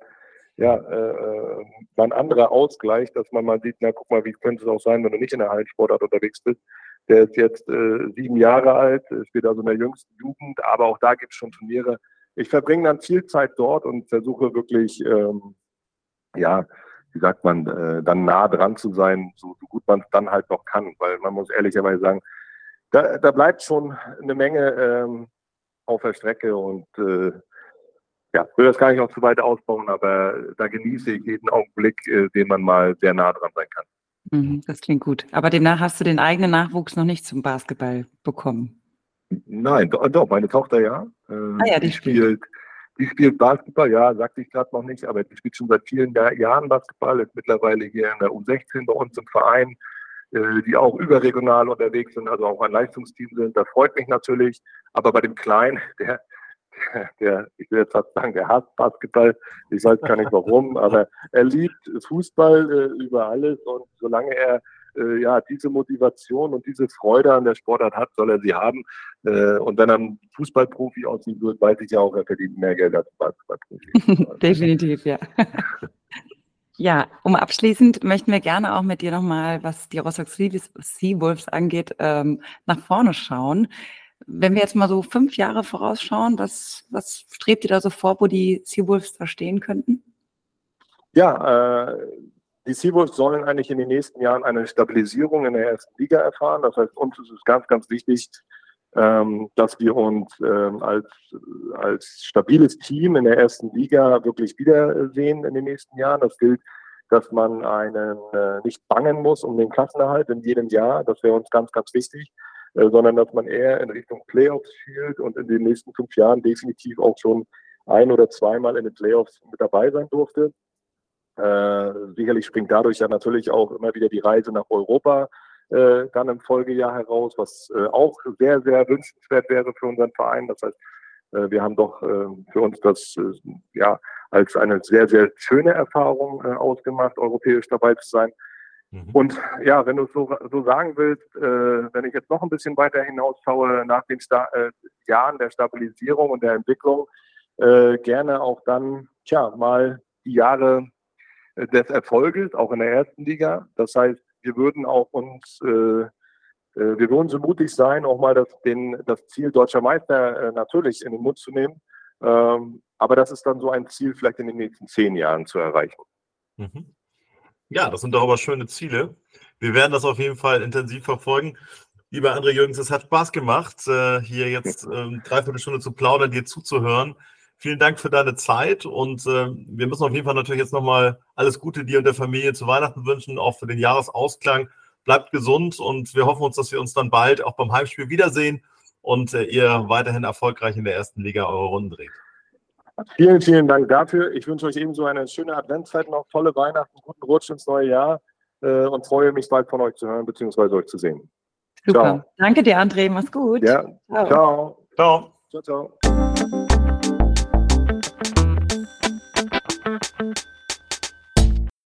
ja, äh, äh, ein anderer Ausgleich, dass man mal sieht, na guck mal, wie könnte es auch sein, wenn du nicht in der Hallensportart unterwegs bist. Der ist jetzt äh, sieben Jahre alt, spielt also in der jüngsten Jugend, aber auch da gibt es schon Turniere. Ich verbringe dann viel Zeit dort und versuche wirklich, ähm, ja, wie sagt man, äh, dann nah dran zu sein, so, so gut man es dann halt noch kann. Weil man muss ehrlicherweise sagen, da, da bleibt schon eine Menge ähm, auf der Strecke und äh, ja, will das gar nicht noch zu weit ausbauen, aber da genieße ich jeden Augenblick, äh, den man mal sehr nah dran sein kann. Mhm, das klingt gut. Aber demnach hast du den eigenen Nachwuchs noch nicht zum Basketball bekommen. Nein, doch, doch meine Tochter ja. Äh, ah ja, die, die spielt. spielt. Die spielt Basketball, ja, sagte ich gerade noch nicht, aber die spielt schon seit vielen Jahren Basketball, ist mittlerweile hier in der U16 bei uns im Verein, äh, die auch überregional unterwegs sind, also auch ein Leistungsteam sind. Das freut mich natürlich. Aber bei dem Kleinen, der, der, ich will jetzt fast sagen, der hasst Basketball. Ich weiß gar nicht warum, aber er liebt Fußball äh, über alles und solange er äh, ja diese Motivation und diese Freude an der Sportart hat, soll er sie haben. Äh, und wenn er ein Fußballprofi aussehen wird, weiß ich ja auch, er verdient mehr Geld als ein Basketballprofi. Definitiv, ja. Ja, um abschließend möchten wir gerne auch mit dir nochmal, was die Rostock Seawolves angeht, ähm, nach vorne schauen. wenn wir jetzt mal so fünf Jahre vorausschauen, was, was strebt ihr da so vor, wo die Seawolves da stehen könnten? Ja, äh, die Seawolves sollen eigentlich in den nächsten Jahren eine Stabilisierung in der ersten Liga erfahren. Das heißt, uns ist es ganz, ganz wichtig, ähm, dass wir uns ähm, als, als stabiles Team in der ersten Liga wirklich wiedersehen in den nächsten Jahren. Das gilt, dass man einen äh, nicht bangen muss um den Klassenerhalt in jedem Jahr. Das wäre uns ganz, ganz wichtig. Äh, sondern dass man eher in Richtung Playoffs schielt und in den nächsten fünf Jahren definitiv auch schon ein oder zweimal in den Playoffs mit dabei sein durfte. Äh, sicherlich springt dadurch ja natürlich auch immer wieder die Reise nach Europa äh, dann im Folgejahr heraus, was äh, auch sehr, sehr wünschenswert wäre für unseren Verein. Das heißt, äh, wir haben doch äh, für uns das äh, ja als eine sehr, sehr schöne Erfahrung äh, ausgemacht, europäisch dabei zu sein. Mhm. Und ja, wenn du so, so sagen willst, äh, wenn ich jetzt noch ein bisschen weiter hinausschaue, nach den Sta äh, Jahren der Stabilisierung und der Entwicklung, äh, gerne auch dann, tja, mal die Jahre des Erfolges, auch in der ersten Liga. Das heißt, wir würden auch uns, äh, äh, wir würden so mutig sein, auch mal das, den, das Ziel deutscher Meister äh, natürlich in den Mund zu nehmen. Ähm, aber das ist dann so ein Ziel, vielleicht in den nächsten zehn Jahren zu erreichen. Mhm. Ja, das sind doch aber schöne Ziele. Wir werden das auf jeden Fall intensiv verfolgen. Lieber André Jürgens, es hat Spaß gemacht, hier jetzt ähm, dreiviertel Stunde zu plaudern, dir zuzuhören. Vielen Dank für deine Zeit und äh, wir müssen auf jeden Fall natürlich jetzt nochmal alles Gute dir und der Familie zu Weihnachten wünschen, auch für den Jahresausklang. Bleibt gesund und wir hoffen uns, dass wir uns dann bald auch beim Heimspiel wiedersehen und äh, ihr weiterhin erfolgreich in der ersten Liga eure Runden dreht. Vielen, vielen Dank dafür. Ich wünsche euch ebenso eine schöne Adventszeit, noch tolle Weihnachten, guten Rutsch ins neue Jahr äh, und freue mich bald von euch zu hören bzw. euch zu sehen. Super. Ciao. Danke dir, André. Mach's gut. Ja. Ciao. Ciao. Ciao. ciao, ciao.